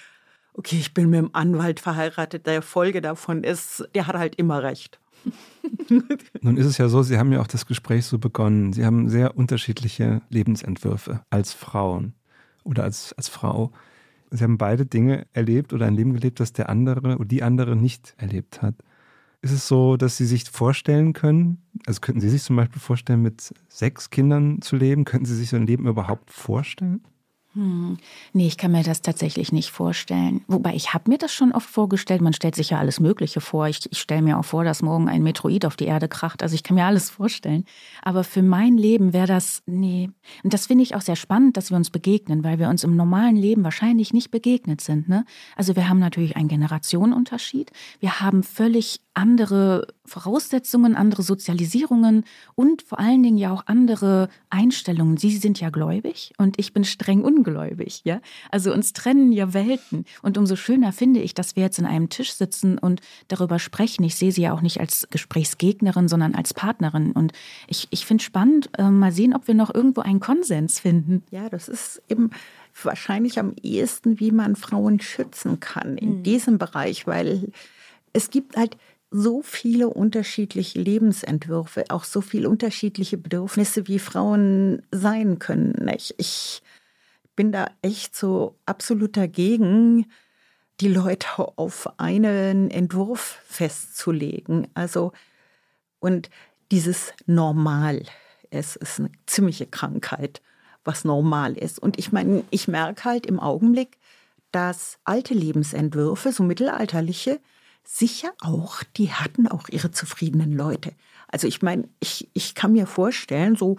okay, ich bin mit dem Anwalt verheiratet, der Folge davon ist, der hat halt immer recht. *laughs* *laughs* Nun ist es ja so, Sie haben ja auch das Gespräch so begonnen. Sie haben sehr unterschiedliche Lebensentwürfe als Frauen oder als, als Frau. Sie haben beide Dinge erlebt oder ein Leben gelebt, das der andere oder die andere nicht erlebt hat. Ist es so, dass Sie sich vorstellen können, also könnten Sie sich zum Beispiel vorstellen, mit sechs Kindern zu leben? Könnten Sie sich so ein Leben überhaupt vorstellen? Hm. Nee, ich kann mir das tatsächlich nicht vorstellen. Wobei ich habe mir das schon oft vorgestellt. Man stellt sich ja alles Mögliche vor. Ich, ich stelle mir auch vor, dass morgen ein Metroid auf die Erde kracht. Also ich kann mir alles vorstellen. Aber für mein Leben wäre das, nee. Und das finde ich auch sehr spannend, dass wir uns begegnen, weil wir uns im normalen Leben wahrscheinlich nicht begegnet sind. Ne? Also wir haben natürlich einen Generationenunterschied. Wir haben völlig andere Voraussetzungen, andere Sozialisierungen und vor allen Dingen ja auch andere Einstellungen. Sie sind ja gläubig und ich bin streng ungläubig, ja. Also uns trennen ja Welten und umso schöner finde ich, dass wir jetzt in einem Tisch sitzen und darüber sprechen. Ich sehe sie ja auch nicht als Gesprächsgegnerin, sondern als Partnerin und ich, ich finde spannend, äh, mal sehen, ob wir noch irgendwo einen Konsens finden. Ja, das ist eben wahrscheinlich am ehesten, wie man Frauen schützen kann in mhm. diesem Bereich, weil es gibt halt so viele unterschiedliche Lebensentwürfe, auch so viele unterschiedliche Bedürfnisse, wie Frauen sein können. Ich, ich bin da echt so absolut dagegen, die Leute *laughs* auf einen Entwurf festzulegen. Also, und dieses Normal, es ist eine ziemliche Krankheit, was normal ist. Und ich meine, ich merke halt im Augenblick, dass alte Lebensentwürfe, so mittelalterliche, sicher auch, die hatten auch ihre zufriedenen Leute. Also ich meine, ich, ich kann mir vorstellen, so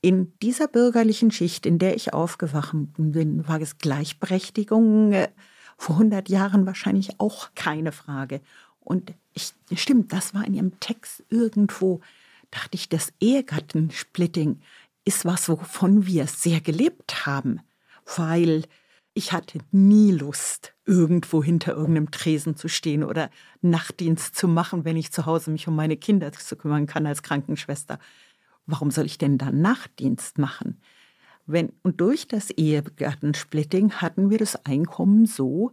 in dieser bürgerlichen Schicht, in der ich aufgewacht bin, war es Gleichberechtigung äh, vor 100 Jahren wahrscheinlich auch keine Frage. Und ich, stimmt, das war in ihrem Text irgendwo, dachte ich, das Ehegattensplitting ist was, wovon wir sehr gelebt haben, weil ich hatte nie Lust, irgendwo hinter irgendeinem Tresen zu stehen oder Nachtdienst zu machen, wenn ich zu Hause mich um meine Kinder zu kümmern kann als Krankenschwester. Warum soll ich denn dann Nachtdienst machen? Wenn, und durch das Ehegattensplitting hatten wir das Einkommen so,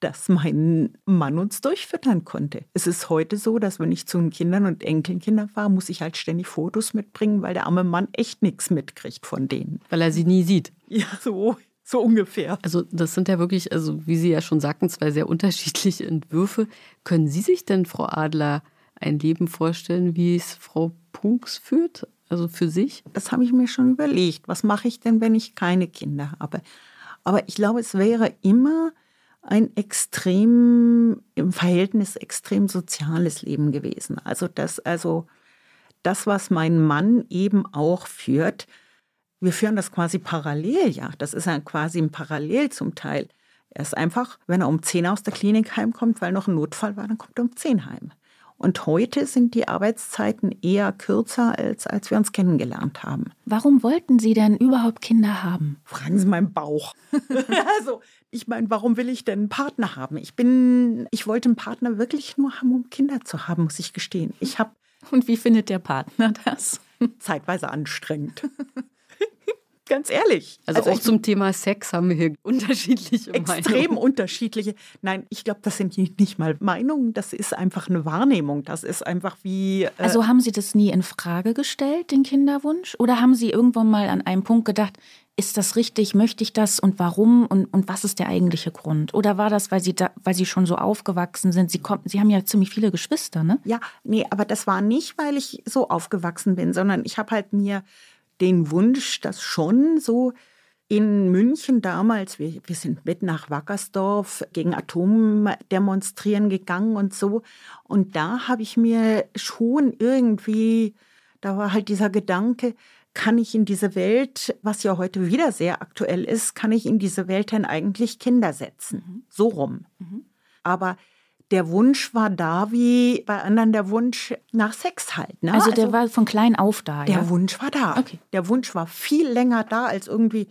dass mein Mann uns durchfüttern konnte. Es ist heute so, dass wenn ich zu den Kindern und Enkelkindern fahre, muss ich halt ständig Fotos mitbringen, weil der arme Mann echt nichts mitkriegt von denen. Weil er sie nie sieht. Ja, so so ungefähr. Also das sind ja wirklich, also wie Sie ja schon sagten, zwei sehr unterschiedliche Entwürfe. Können Sie sich denn, Frau Adler, ein Leben vorstellen, wie es Frau Punks führt? Also für sich? Das habe ich mir schon überlegt. Was mache ich denn, wenn ich keine Kinder habe? Aber ich glaube, es wäre immer ein extrem, im Verhältnis extrem soziales Leben gewesen. Also das, also das, was mein Mann eben auch führt, wir führen das quasi parallel, ja. Das ist ja quasi ein Parallel zum Teil. Er ist einfach, wenn er um 10 aus der Klinik heimkommt, weil noch ein Notfall war, dann kommt er um 10 heim. Und heute sind die Arbeitszeiten eher kürzer, als als wir uns kennengelernt haben. Warum wollten Sie denn überhaupt Kinder haben? Fragen Sie meinen Bauch. *laughs* also, ich meine, warum will ich denn einen Partner haben? Ich bin, ich wollte einen Partner wirklich nur haben, um Kinder zu haben, muss ich gestehen. Ich habe. Und wie findet der Partner das? Zeitweise anstrengend. *laughs* Ganz ehrlich. Also, also auch zum Thema Sex haben wir hier unterschiedliche Meinungen. Extrem unterschiedliche. Nein, ich glaube, das sind nicht mal Meinungen, das ist einfach eine Wahrnehmung. Das ist einfach wie. Äh also haben Sie das nie in Frage gestellt, den Kinderwunsch? Oder haben Sie irgendwann mal an einem Punkt gedacht, ist das richtig, möchte ich das und warum und, und was ist der eigentliche Grund? Oder war das, weil Sie, da, weil Sie schon so aufgewachsen sind? Sie, kommen, Sie haben ja ziemlich viele Geschwister, ne? Ja, nee, aber das war nicht, weil ich so aufgewachsen bin, sondern ich habe halt mir den Wunsch, dass schon so in München damals, wir, wir sind mit nach Wackersdorf gegen Atom demonstrieren gegangen und so. Und da habe ich mir schon irgendwie, da war halt dieser Gedanke, kann ich in diese Welt, was ja heute wieder sehr aktuell ist, kann ich in diese Welt denn eigentlich Kinder setzen? Mhm. So rum. Mhm. Aber der Wunsch war da, wie bei anderen der Wunsch nach Sex halt. Ne? Also der also, war von klein auf da. Der ja? Wunsch war da. Okay. Der Wunsch war viel länger da als irgendwie,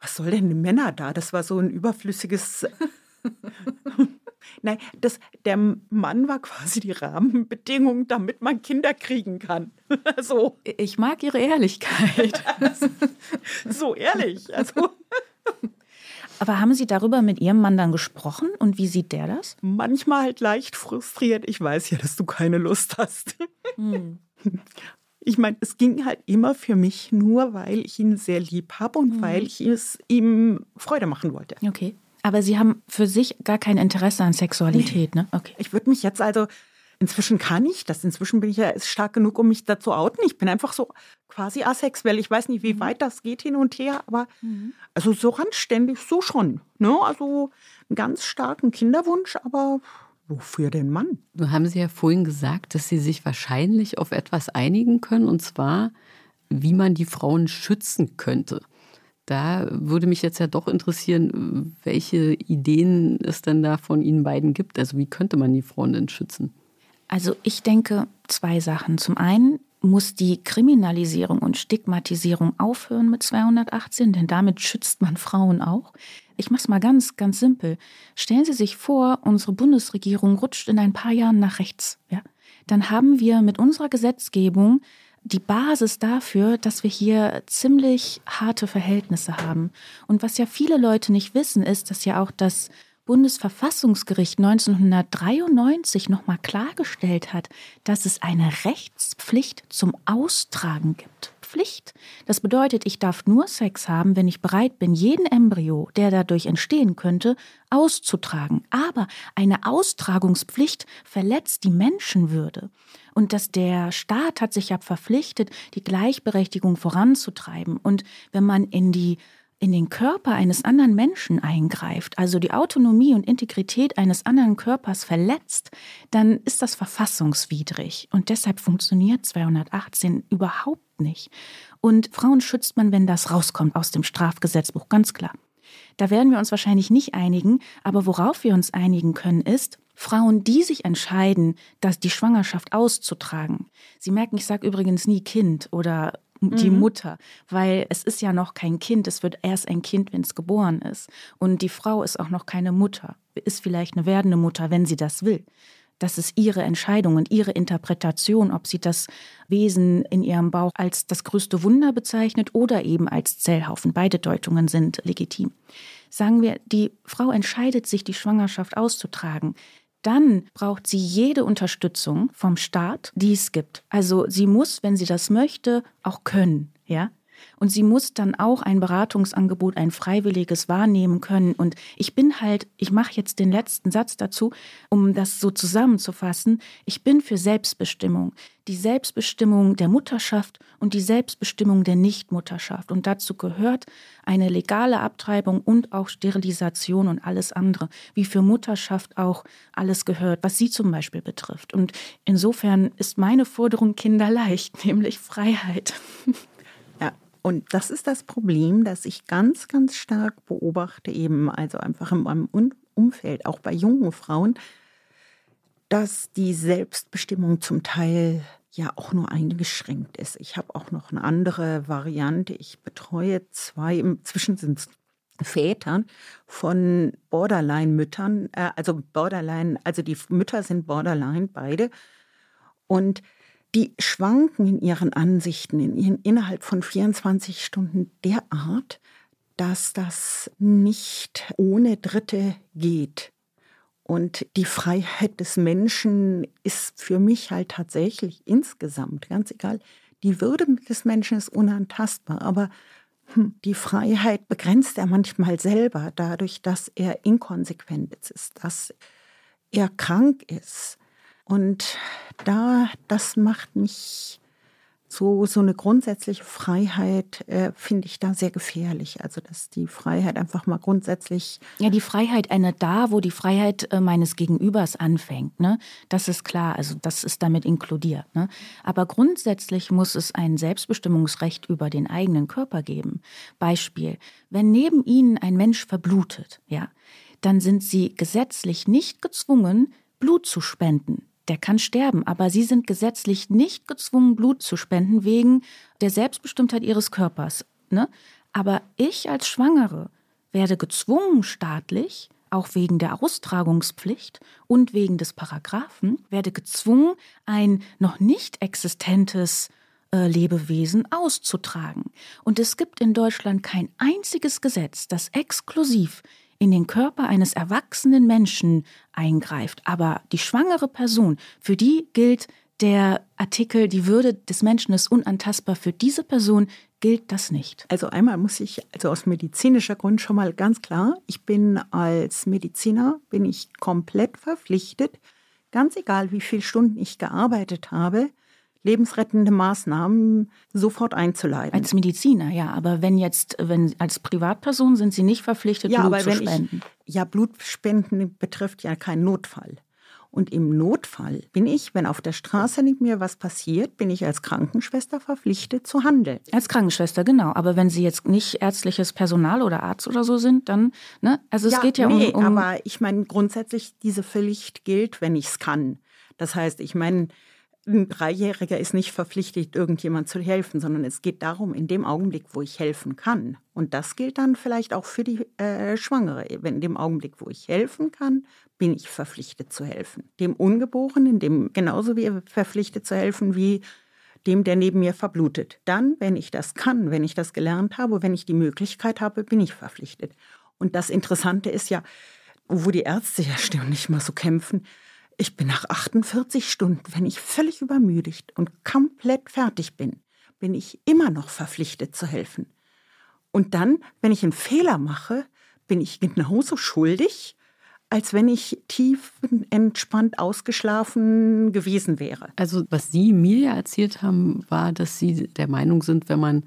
was soll denn Männer da? Das war so ein überflüssiges. *laughs* Nein, das, der Mann war quasi die Rahmenbedingung, damit man Kinder kriegen kann. *laughs* so. Ich mag Ihre Ehrlichkeit. *laughs* so ehrlich. Also. Aber haben Sie darüber mit Ihrem Mann dann gesprochen und wie sieht der das? Manchmal halt leicht frustriert. Ich weiß ja, dass du keine Lust hast. Hm. *laughs* Ich meine, es ging halt immer für mich nur, weil ich ihn sehr lieb habe und hm. weil ich es ihm Freude machen wollte. Okay. Aber Sie haben für sich gar kein Interesse an Sexualität, nee. ne? Okay. Ich würde mich jetzt also inzwischen kann ich das. Inzwischen bin ich ja stark genug, um mich dazu outen. Ich bin einfach so quasi asexuell. Ich weiß nicht, wie mhm. weit das geht hin und her, aber mhm. also so randständig, so schon. Ne? Also einen ganz starken Kinderwunsch, aber wofür den Mann? Du haben Sie ja vorhin gesagt, dass Sie sich wahrscheinlich auf etwas einigen können, und zwar, wie man die Frauen schützen könnte. Da würde mich jetzt ja doch interessieren, welche Ideen es denn da von Ihnen beiden gibt. Also wie könnte man die Frauen denn schützen? Also ich denke zwei Sachen. Zum einen muss die Kriminalisierung und Stigmatisierung aufhören mit 218, denn damit schützt man Frauen auch. Ich mache es mal ganz, ganz simpel. Stellen Sie sich vor, unsere Bundesregierung rutscht in ein paar Jahren nach rechts. Ja? Dann haben wir mit unserer Gesetzgebung die Basis dafür, dass wir hier ziemlich harte Verhältnisse haben. Und was ja viele Leute nicht wissen, ist, dass ja auch das Bundesverfassungsgericht 1993 nochmal klargestellt hat, dass es eine Rechtspflicht zum Austragen gibt. Pflicht. Das bedeutet, ich darf nur Sex haben, wenn ich bereit bin, jeden Embryo, der dadurch entstehen könnte, auszutragen. Aber eine Austragungspflicht verletzt die Menschenwürde. Und dass der Staat hat sich ja verpflichtet, die Gleichberechtigung voranzutreiben. Und wenn man in die in den Körper eines anderen Menschen eingreift, also die Autonomie und Integrität eines anderen Körpers verletzt, dann ist das verfassungswidrig. Und deshalb funktioniert 218 überhaupt nicht. Und Frauen schützt man, wenn das rauskommt aus dem Strafgesetzbuch, ganz klar. Da werden wir uns wahrscheinlich nicht einigen, aber worauf wir uns einigen können, ist, Frauen, die sich entscheiden, dass die Schwangerschaft auszutragen. Sie merken, ich sage übrigens nie Kind oder die mhm. Mutter, weil es ist ja noch kein Kind, es wird erst ein Kind, wenn es geboren ist. Und die Frau ist auch noch keine Mutter, ist vielleicht eine werdende Mutter, wenn sie das will. Das ist ihre Entscheidung und ihre Interpretation, ob sie das Wesen in ihrem Bauch als das größte Wunder bezeichnet oder eben als Zellhaufen. Beide Deutungen sind legitim. Sagen wir, die Frau entscheidet sich, die Schwangerschaft auszutragen dann braucht sie jede Unterstützung vom Staat, die es gibt. Also sie muss, wenn sie das möchte, auch können, ja? Und sie muss dann auch ein Beratungsangebot, ein freiwilliges wahrnehmen können. Und ich bin halt, ich mache jetzt den letzten Satz dazu, um das so zusammenzufassen. Ich bin für Selbstbestimmung. Die Selbstbestimmung der Mutterschaft und die Selbstbestimmung der Nichtmutterschaft. Und dazu gehört eine legale Abtreibung und auch Sterilisation und alles andere, wie für Mutterschaft auch alles gehört, was sie zum Beispiel betrifft. Und insofern ist meine Forderung kinderleicht, *laughs* nämlich Freiheit. Und das ist das Problem, das ich ganz, ganz stark beobachte, eben also einfach in meinem Umfeld, auch bei jungen Frauen, dass die Selbstbestimmung zum Teil ja auch nur eingeschränkt ist. Ich habe auch noch eine andere Variante. Ich betreue zwei, inzwischen sind es Vätern von Borderline-Müttern, äh, also Borderline, also die Mütter sind Borderline beide. Und die schwanken in ihren Ansichten in ihren, innerhalb von 24 Stunden derart, dass das nicht ohne Dritte geht. Und die Freiheit des Menschen ist für mich halt tatsächlich insgesamt, ganz egal, die Würde des Menschen ist unantastbar, aber hm, die Freiheit begrenzt er manchmal selber dadurch, dass er inkonsequent ist, dass er krank ist, und da, das macht mich so, so eine grundsätzliche Freiheit äh, finde ich da sehr gefährlich. Also, dass die Freiheit einfach mal grundsätzlich. Ja, die Freiheit eine da, wo die Freiheit äh, meines Gegenübers anfängt. Ne? Das ist klar. Also, das ist damit inkludiert. Ne? Aber grundsätzlich muss es ein Selbstbestimmungsrecht über den eigenen Körper geben. Beispiel: Wenn neben Ihnen ein Mensch verblutet, ja, dann sind Sie gesetzlich nicht gezwungen, Blut zu spenden der kann sterben, aber sie sind gesetzlich nicht gezwungen, Blut zu spenden wegen der Selbstbestimmtheit ihres Körpers. Ne? Aber ich als Schwangere werde gezwungen staatlich, auch wegen der Austragungspflicht und wegen des Paragraphen, werde gezwungen, ein noch nicht existentes äh, Lebewesen auszutragen. Und es gibt in Deutschland kein einziges Gesetz, das exklusiv in den Körper eines erwachsenen Menschen eingreift. Aber die schwangere Person, für die gilt der Artikel, die Würde des Menschen ist unantastbar. Für diese Person gilt das nicht. Also einmal muss ich, also aus medizinischer Grund schon mal ganz klar, ich bin als Mediziner, bin ich komplett verpflichtet, ganz egal wie viele Stunden ich gearbeitet habe, lebensrettende Maßnahmen sofort einzuleiten. Als Mediziner, ja, aber wenn jetzt, wenn als Privatperson sind Sie nicht verpflichtet, ja, Blut aber zu wenn spenden. Ich, ja, Blutspenden betrifft ja keinen Notfall. Und im Notfall bin ich, wenn auf der Straße neben mir was passiert, bin ich als Krankenschwester verpflichtet zu handeln. Als Krankenschwester, genau. Aber wenn Sie jetzt nicht ärztliches Personal oder Arzt oder so sind, dann, ne? Also es geht ja nee, um, um aber ich meine, grundsätzlich diese Pflicht gilt, wenn ich es kann. Das heißt, ich meine, ein Dreijähriger ist nicht verpflichtet, irgendjemand zu helfen, sondern es geht darum, in dem Augenblick, wo ich helfen kann. Und das gilt dann vielleicht auch für die äh, Schwangere. Wenn in dem Augenblick, wo ich helfen kann, bin ich verpflichtet zu helfen. Dem Ungeborenen, dem genauso wie verpflichtet zu helfen wie dem, der neben mir verblutet. Dann, wenn ich das kann, wenn ich das gelernt habe, wenn ich die Möglichkeit habe, bin ich verpflichtet. Und das Interessante ist ja, wo die Ärzte *laughs* ja ständig mal so kämpfen, ich bin nach 48 Stunden, wenn ich völlig übermüdigt und komplett fertig bin, bin ich immer noch verpflichtet zu helfen. Und dann, wenn ich einen Fehler mache, bin ich genauso schuldig, als wenn ich tief entspannt ausgeschlafen gewesen wäre. Also was Sie mir ja erzählt haben, war, dass Sie der Meinung sind, wenn man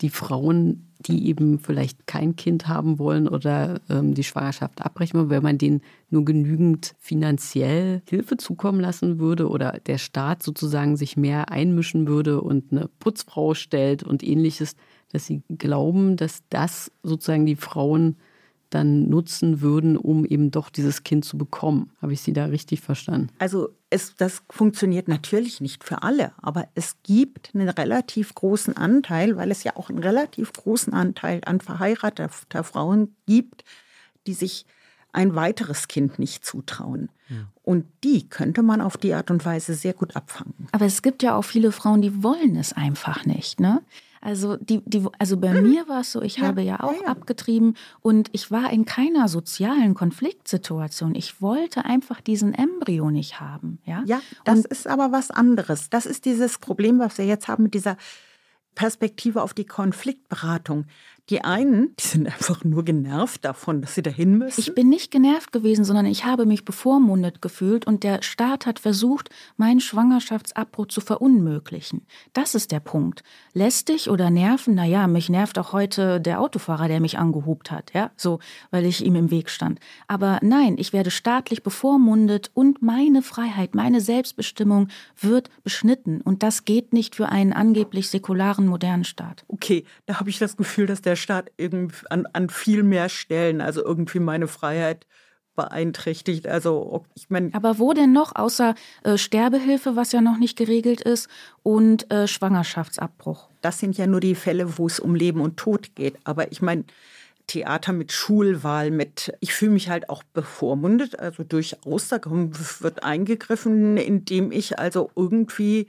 die Frauen, die eben vielleicht kein Kind haben wollen oder ähm, die Schwangerschaft abbrechen wollen, wenn man denen nur genügend finanziell Hilfe zukommen lassen würde oder der Staat sozusagen sich mehr einmischen würde und eine Putzfrau stellt und ähnliches, dass sie glauben, dass das sozusagen die Frauen dann nutzen würden, um eben doch dieses Kind zu bekommen. Habe ich Sie da richtig verstanden? Also es, das funktioniert natürlich nicht für alle, aber es gibt einen relativ großen Anteil, weil es ja auch einen relativ großen Anteil an verheirateter Frauen gibt, die sich ein weiteres Kind nicht zutrauen. Ja. Und die könnte man auf die Art und Weise sehr gut abfangen. Aber es gibt ja auch viele Frauen, die wollen es einfach nicht. Ne? Also, die, die, also bei mhm. mir war es so, ich ja, habe ja auch ja, ja. abgetrieben und ich war in keiner sozialen Konfliktsituation. Ich wollte einfach diesen Embryo nicht haben. Ja, ja das und ist aber was anderes. Das ist dieses Problem, was wir jetzt haben mit dieser Perspektive auf die Konfliktberatung. Die einen, die sind einfach nur genervt davon, dass sie dahin müssen. Ich bin nicht genervt gewesen, sondern ich habe mich bevormundet gefühlt und der Staat hat versucht, meinen Schwangerschaftsabbruch zu verunmöglichen. Das ist der Punkt. Lästig oder nerven? Naja, mich nervt auch heute der Autofahrer, der mich angehupt hat, ja, so, weil ich ihm im Weg stand. Aber nein, ich werde staatlich bevormundet und meine Freiheit, meine Selbstbestimmung wird beschnitten und das geht nicht für einen angeblich säkularen modernen Staat. Okay, da habe ich das Gefühl, dass der Staat an, an viel mehr Stellen, also irgendwie meine Freiheit beeinträchtigt. Also ich meine. Aber wo denn noch außer äh, Sterbehilfe, was ja noch nicht geregelt ist, und äh, Schwangerschaftsabbruch? Das sind ja nur die Fälle, wo es um Leben und Tod geht. Aber ich meine. Theater mit Schulwahl, mit, ich fühle mich halt auch bevormundet, also durchaus, da wird eingegriffen, indem ich also irgendwie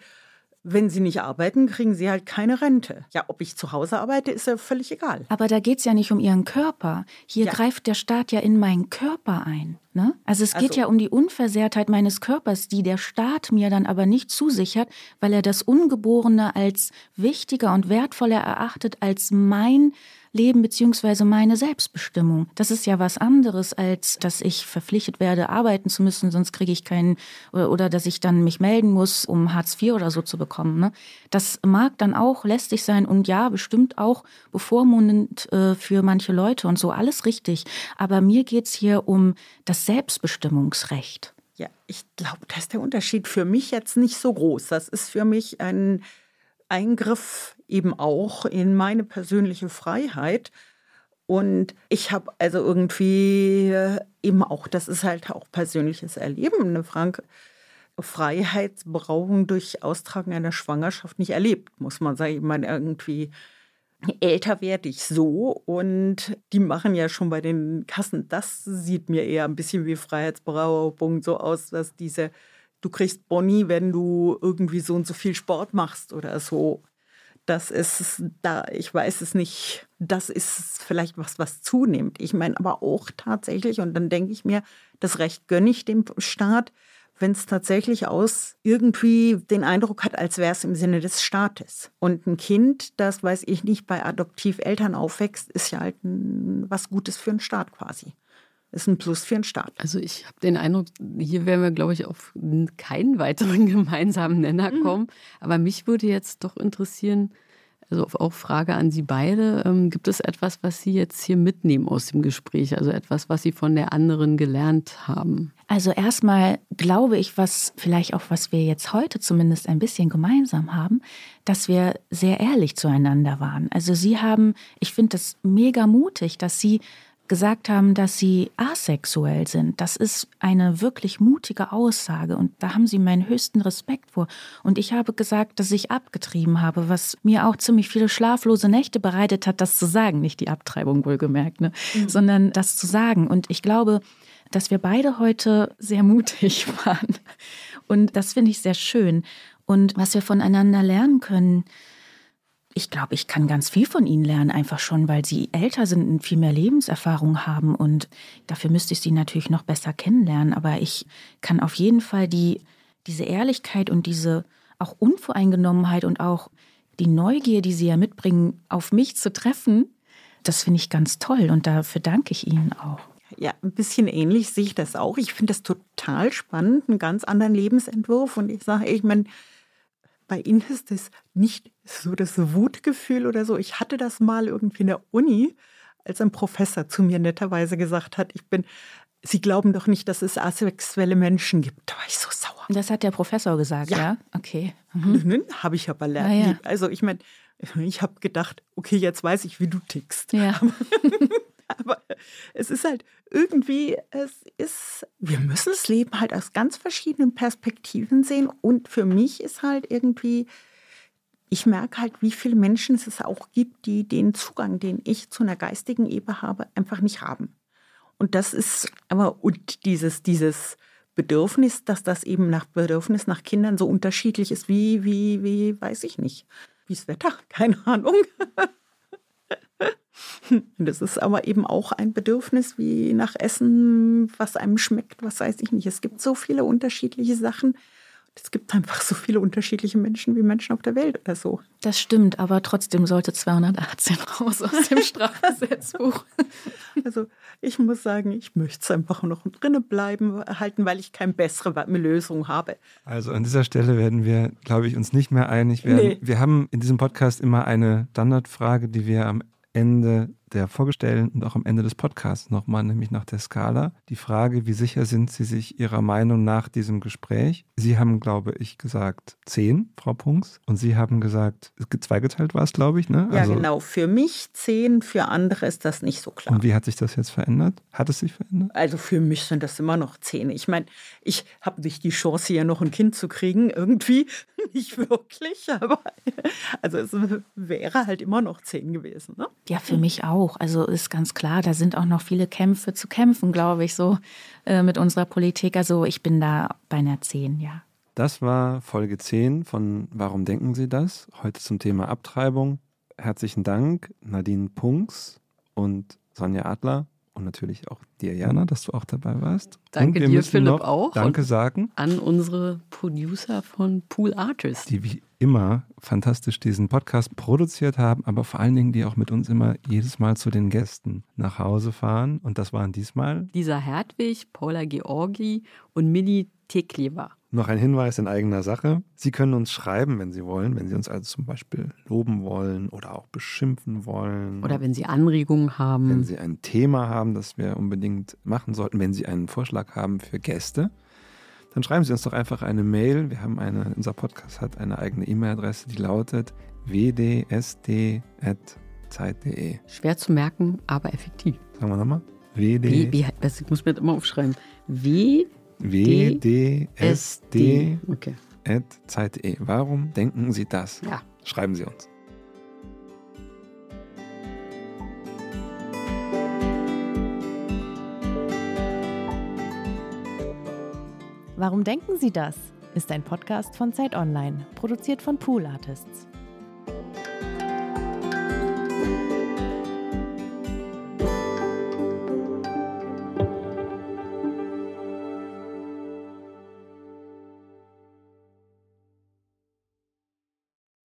wenn sie nicht arbeiten, kriegen sie halt keine Rente. Ja, ob ich zu Hause arbeite, ist ja völlig egal. Aber da geht es ja nicht um ihren Körper. Hier ja. greift der Staat ja in meinen Körper ein. Ne? Also es geht also, ja um die Unversehrtheit meines Körpers, die der Staat mir dann aber nicht zusichert, weil er das Ungeborene als wichtiger und wertvoller erachtet als mein Leben beziehungsweise meine Selbstbestimmung. Das ist ja was anderes, als dass ich verpflichtet werde, arbeiten zu müssen, sonst kriege ich keinen, oder, oder, dass ich dann mich melden muss, um Hartz IV oder so zu bekommen. Ne? Das mag dann auch lästig sein und ja, bestimmt auch bevormundend äh, für manche Leute und so, alles richtig. Aber mir geht's hier um das Selbstbestimmungsrecht. Ja, ich glaube, da ist der Unterschied für mich jetzt nicht so groß. Das ist für mich ein Eingriff eben auch in meine persönliche Freiheit. Und ich habe also irgendwie eben auch, das ist halt auch persönliches Erleben, eine Frank Freiheitsberauung durch Austragen einer Schwangerschaft nicht erlebt, muss man sagen. Ich meine, irgendwie älter werde ich so und die machen ja schon bei den Kassen, das sieht mir eher ein bisschen wie Freiheitsberaubung so aus, dass diese du kriegst Boni, wenn du irgendwie so und so viel Sport machst oder so. Das ist da, ich weiß es nicht, das ist vielleicht was, was zunimmt. Ich meine aber auch tatsächlich, und dann denke ich mir, das Recht gönne ich dem Staat, wenn es tatsächlich aus irgendwie den Eindruck hat, als wäre es im Sinne des Staates. Und ein Kind, das weiß ich nicht, bei Adoptiveltern aufwächst, ist ja halt ein, was Gutes für den Staat quasi. Ist ein Plus für den Staat. Also ich habe den Eindruck, hier werden wir, glaube ich, auf keinen weiteren *laughs* gemeinsamen Nenner Mhm. kommen. Aber mich würde jetzt doch interessieren, also auch Frage an Sie beide, ähm, gibt es etwas, was Sie jetzt hier mitnehmen aus dem Gespräch? Also etwas, was Sie von der anderen gelernt haben? Also erstmal glaube ich, was vielleicht auch, was wir jetzt heute zumindest ein bisschen gemeinsam haben, dass wir sehr ehrlich zueinander waren. Also Sie haben, ich finde das mega mutig, dass Sie gesagt haben, dass sie asexuell sind. Das ist eine wirklich mutige Aussage und da haben sie meinen höchsten Respekt vor. Und ich habe gesagt, dass ich abgetrieben habe, was mir auch ziemlich viele schlaflose Nächte bereitet hat, das zu sagen. Nicht die Abtreibung wohlgemerkt, ne? sondern das zu sagen. Und ich glaube, dass wir beide heute sehr mutig *laughs* waren. Und das finde ich sehr schön. Und was wir voneinander lernen können, ich glaube, ich kann ganz viel von ihnen lernen, einfach schon, weil sie älter sind und viel mehr Lebenserfahrung haben. Und dafür müsste ich sie natürlich noch besser kennenlernen. Aber ich kann auf jeden Fall die, diese Ehrlichkeit und diese auch Unvoreingenommenheit und auch die Neugier, die sie ja mitbringen, auf mich zu treffen, das finde ich ganz toll. Und dafür danke ich ihnen auch. Ja, ein bisschen ähnlich sehe ich das auch. Ich finde das total spannend, einen ganz anderen Lebensentwurf. Und ich sage, ich meine, bei Ihnen ist das nicht so das Wutgefühl oder so. Ich hatte das mal irgendwie in der Uni, als ein Professor zu mir netterweise gesagt hat, ich bin, Sie glauben doch nicht, dass es asexuelle Menschen gibt. Da war ich so sauer. Das hat der Professor gesagt, ja? Ja. Okay. Mhm. Habe ich aber lernt. Ah, ja. Also ich meine, ich habe gedacht, okay, jetzt weiß ich, wie du tickst. Ja. Aber es ist halt irgendwie, es ist, wir müssen das Leben halt aus ganz verschiedenen Perspektiven sehen. Und für mich ist halt irgendwie, ich merke halt, wie viele Menschen es auch gibt, die den Zugang, den ich zu einer geistigen Ebene habe, einfach nicht haben. Und das ist aber, und dieses, dieses Bedürfnis, dass das eben nach Bedürfnis nach Kindern so unterschiedlich ist, wie, wie, wie, weiß ich nicht. Wie das Wetter, *laughs* keine Ahnung. *laughs* Das ist aber eben auch ein Bedürfnis wie nach Essen, was einem schmeckt, was weiß ich nicht. Es gibt so viele unterschiedliche Sachen. Es gibt einfach so viele unterschiedliche Menschen wie Menschen auf der Welt oder so. Das stimmt, aber trotzdem sollte 218 raus aus dem Strafgesetzbuch. *laughs* Also ich muss sagen, ich möchte es einfach noch drinnen bleiben, halten, weil ich keine bessere Lösung habe. Also an dieser Stelle werden wir, glaube ich, uns nicht mehr einig werden. Nee. Wir haben in diesem Podcast immer eine Standardfrage, die wir am Ende der Vorgestellten und auch am Ende des Podcasts nochmal, nämlich nach der Skala. Die Frage, wie sicher sind Sie sich Ihrer Meinung nach diesem Gespräch? Sie haben, glaube ich, gesagt zehn, Frau Punks. Und Sie haben gesagt, zweigeteilt war es, glaube ich, ne? Ja, genau. Für mich zehn, für andere ist das nicht so klar. Und wie hat sich das jetzt verändert? Hat es sich verändert? Also für mich sind das immer noch zehn. Ich meine, ich habe nicht die Chance, hier noch ein Kind zu kriegen, irgendwie. *laughs* Nicht wirklich, aber also es wäre halt immer noch zehn gewesen. Ne? Ja, für mich auch. Also ist ganz klar, da sind auch noch viele Kämpfe zu kämpfen, glaube ich, so äh, mit unserer Politik. Also ich bin da bei einer 10, ja. Das war Folge 10 von Warum denken Sie das? Heute zum Thema Abtreibung. Herzlichen Dank, Nadine Punks und Sonja Adler und natürlich auch dir, Jana, dass du auch dabei warst. Danke dir, Philipp, auch. Danke sagen, An unsere Producer von Pool Artist. die wie immer fantastisch diesen Podcast produziert haben, aber vor allen Dingen, die auch mit uns immer jedes Mal zu den Gästen nach Hause fahren. Und das waren diesmal Lisa Hertwig, Paula Georgi und Mini Teklewa. Noch ein Hinweis in eigener Sache. Sie können uns schreiben, wenn Sie wollen, wenn Sie uns also zum Beispiel loben wollen oder auch beschimpfen wollen. Oder wenn Sie Anregungen haben. wenn Sie ein Thema haben, das wir unbedingt machen sollten, wenn Sie einen Vorschlag haben für Gäste, dann schreiben Sie uns doch einfach eine Mail. Wir haben eine, unser Podcast hat eine eigene E-Mail-Adresse, die lautet wdsd.zeit.de. Schwer zu merken, aber effektiv. Sagen wir nochmal. Wie, wd, wie, das muss man immer aufschreiben. W wdsd.zeit.de. S D. Okay. Warum denken Sie das? Ja. Schreiben Sie uns. Warum denken Sie das? Ist ein Podcast von Zeit Online, produziert von Pool Artists.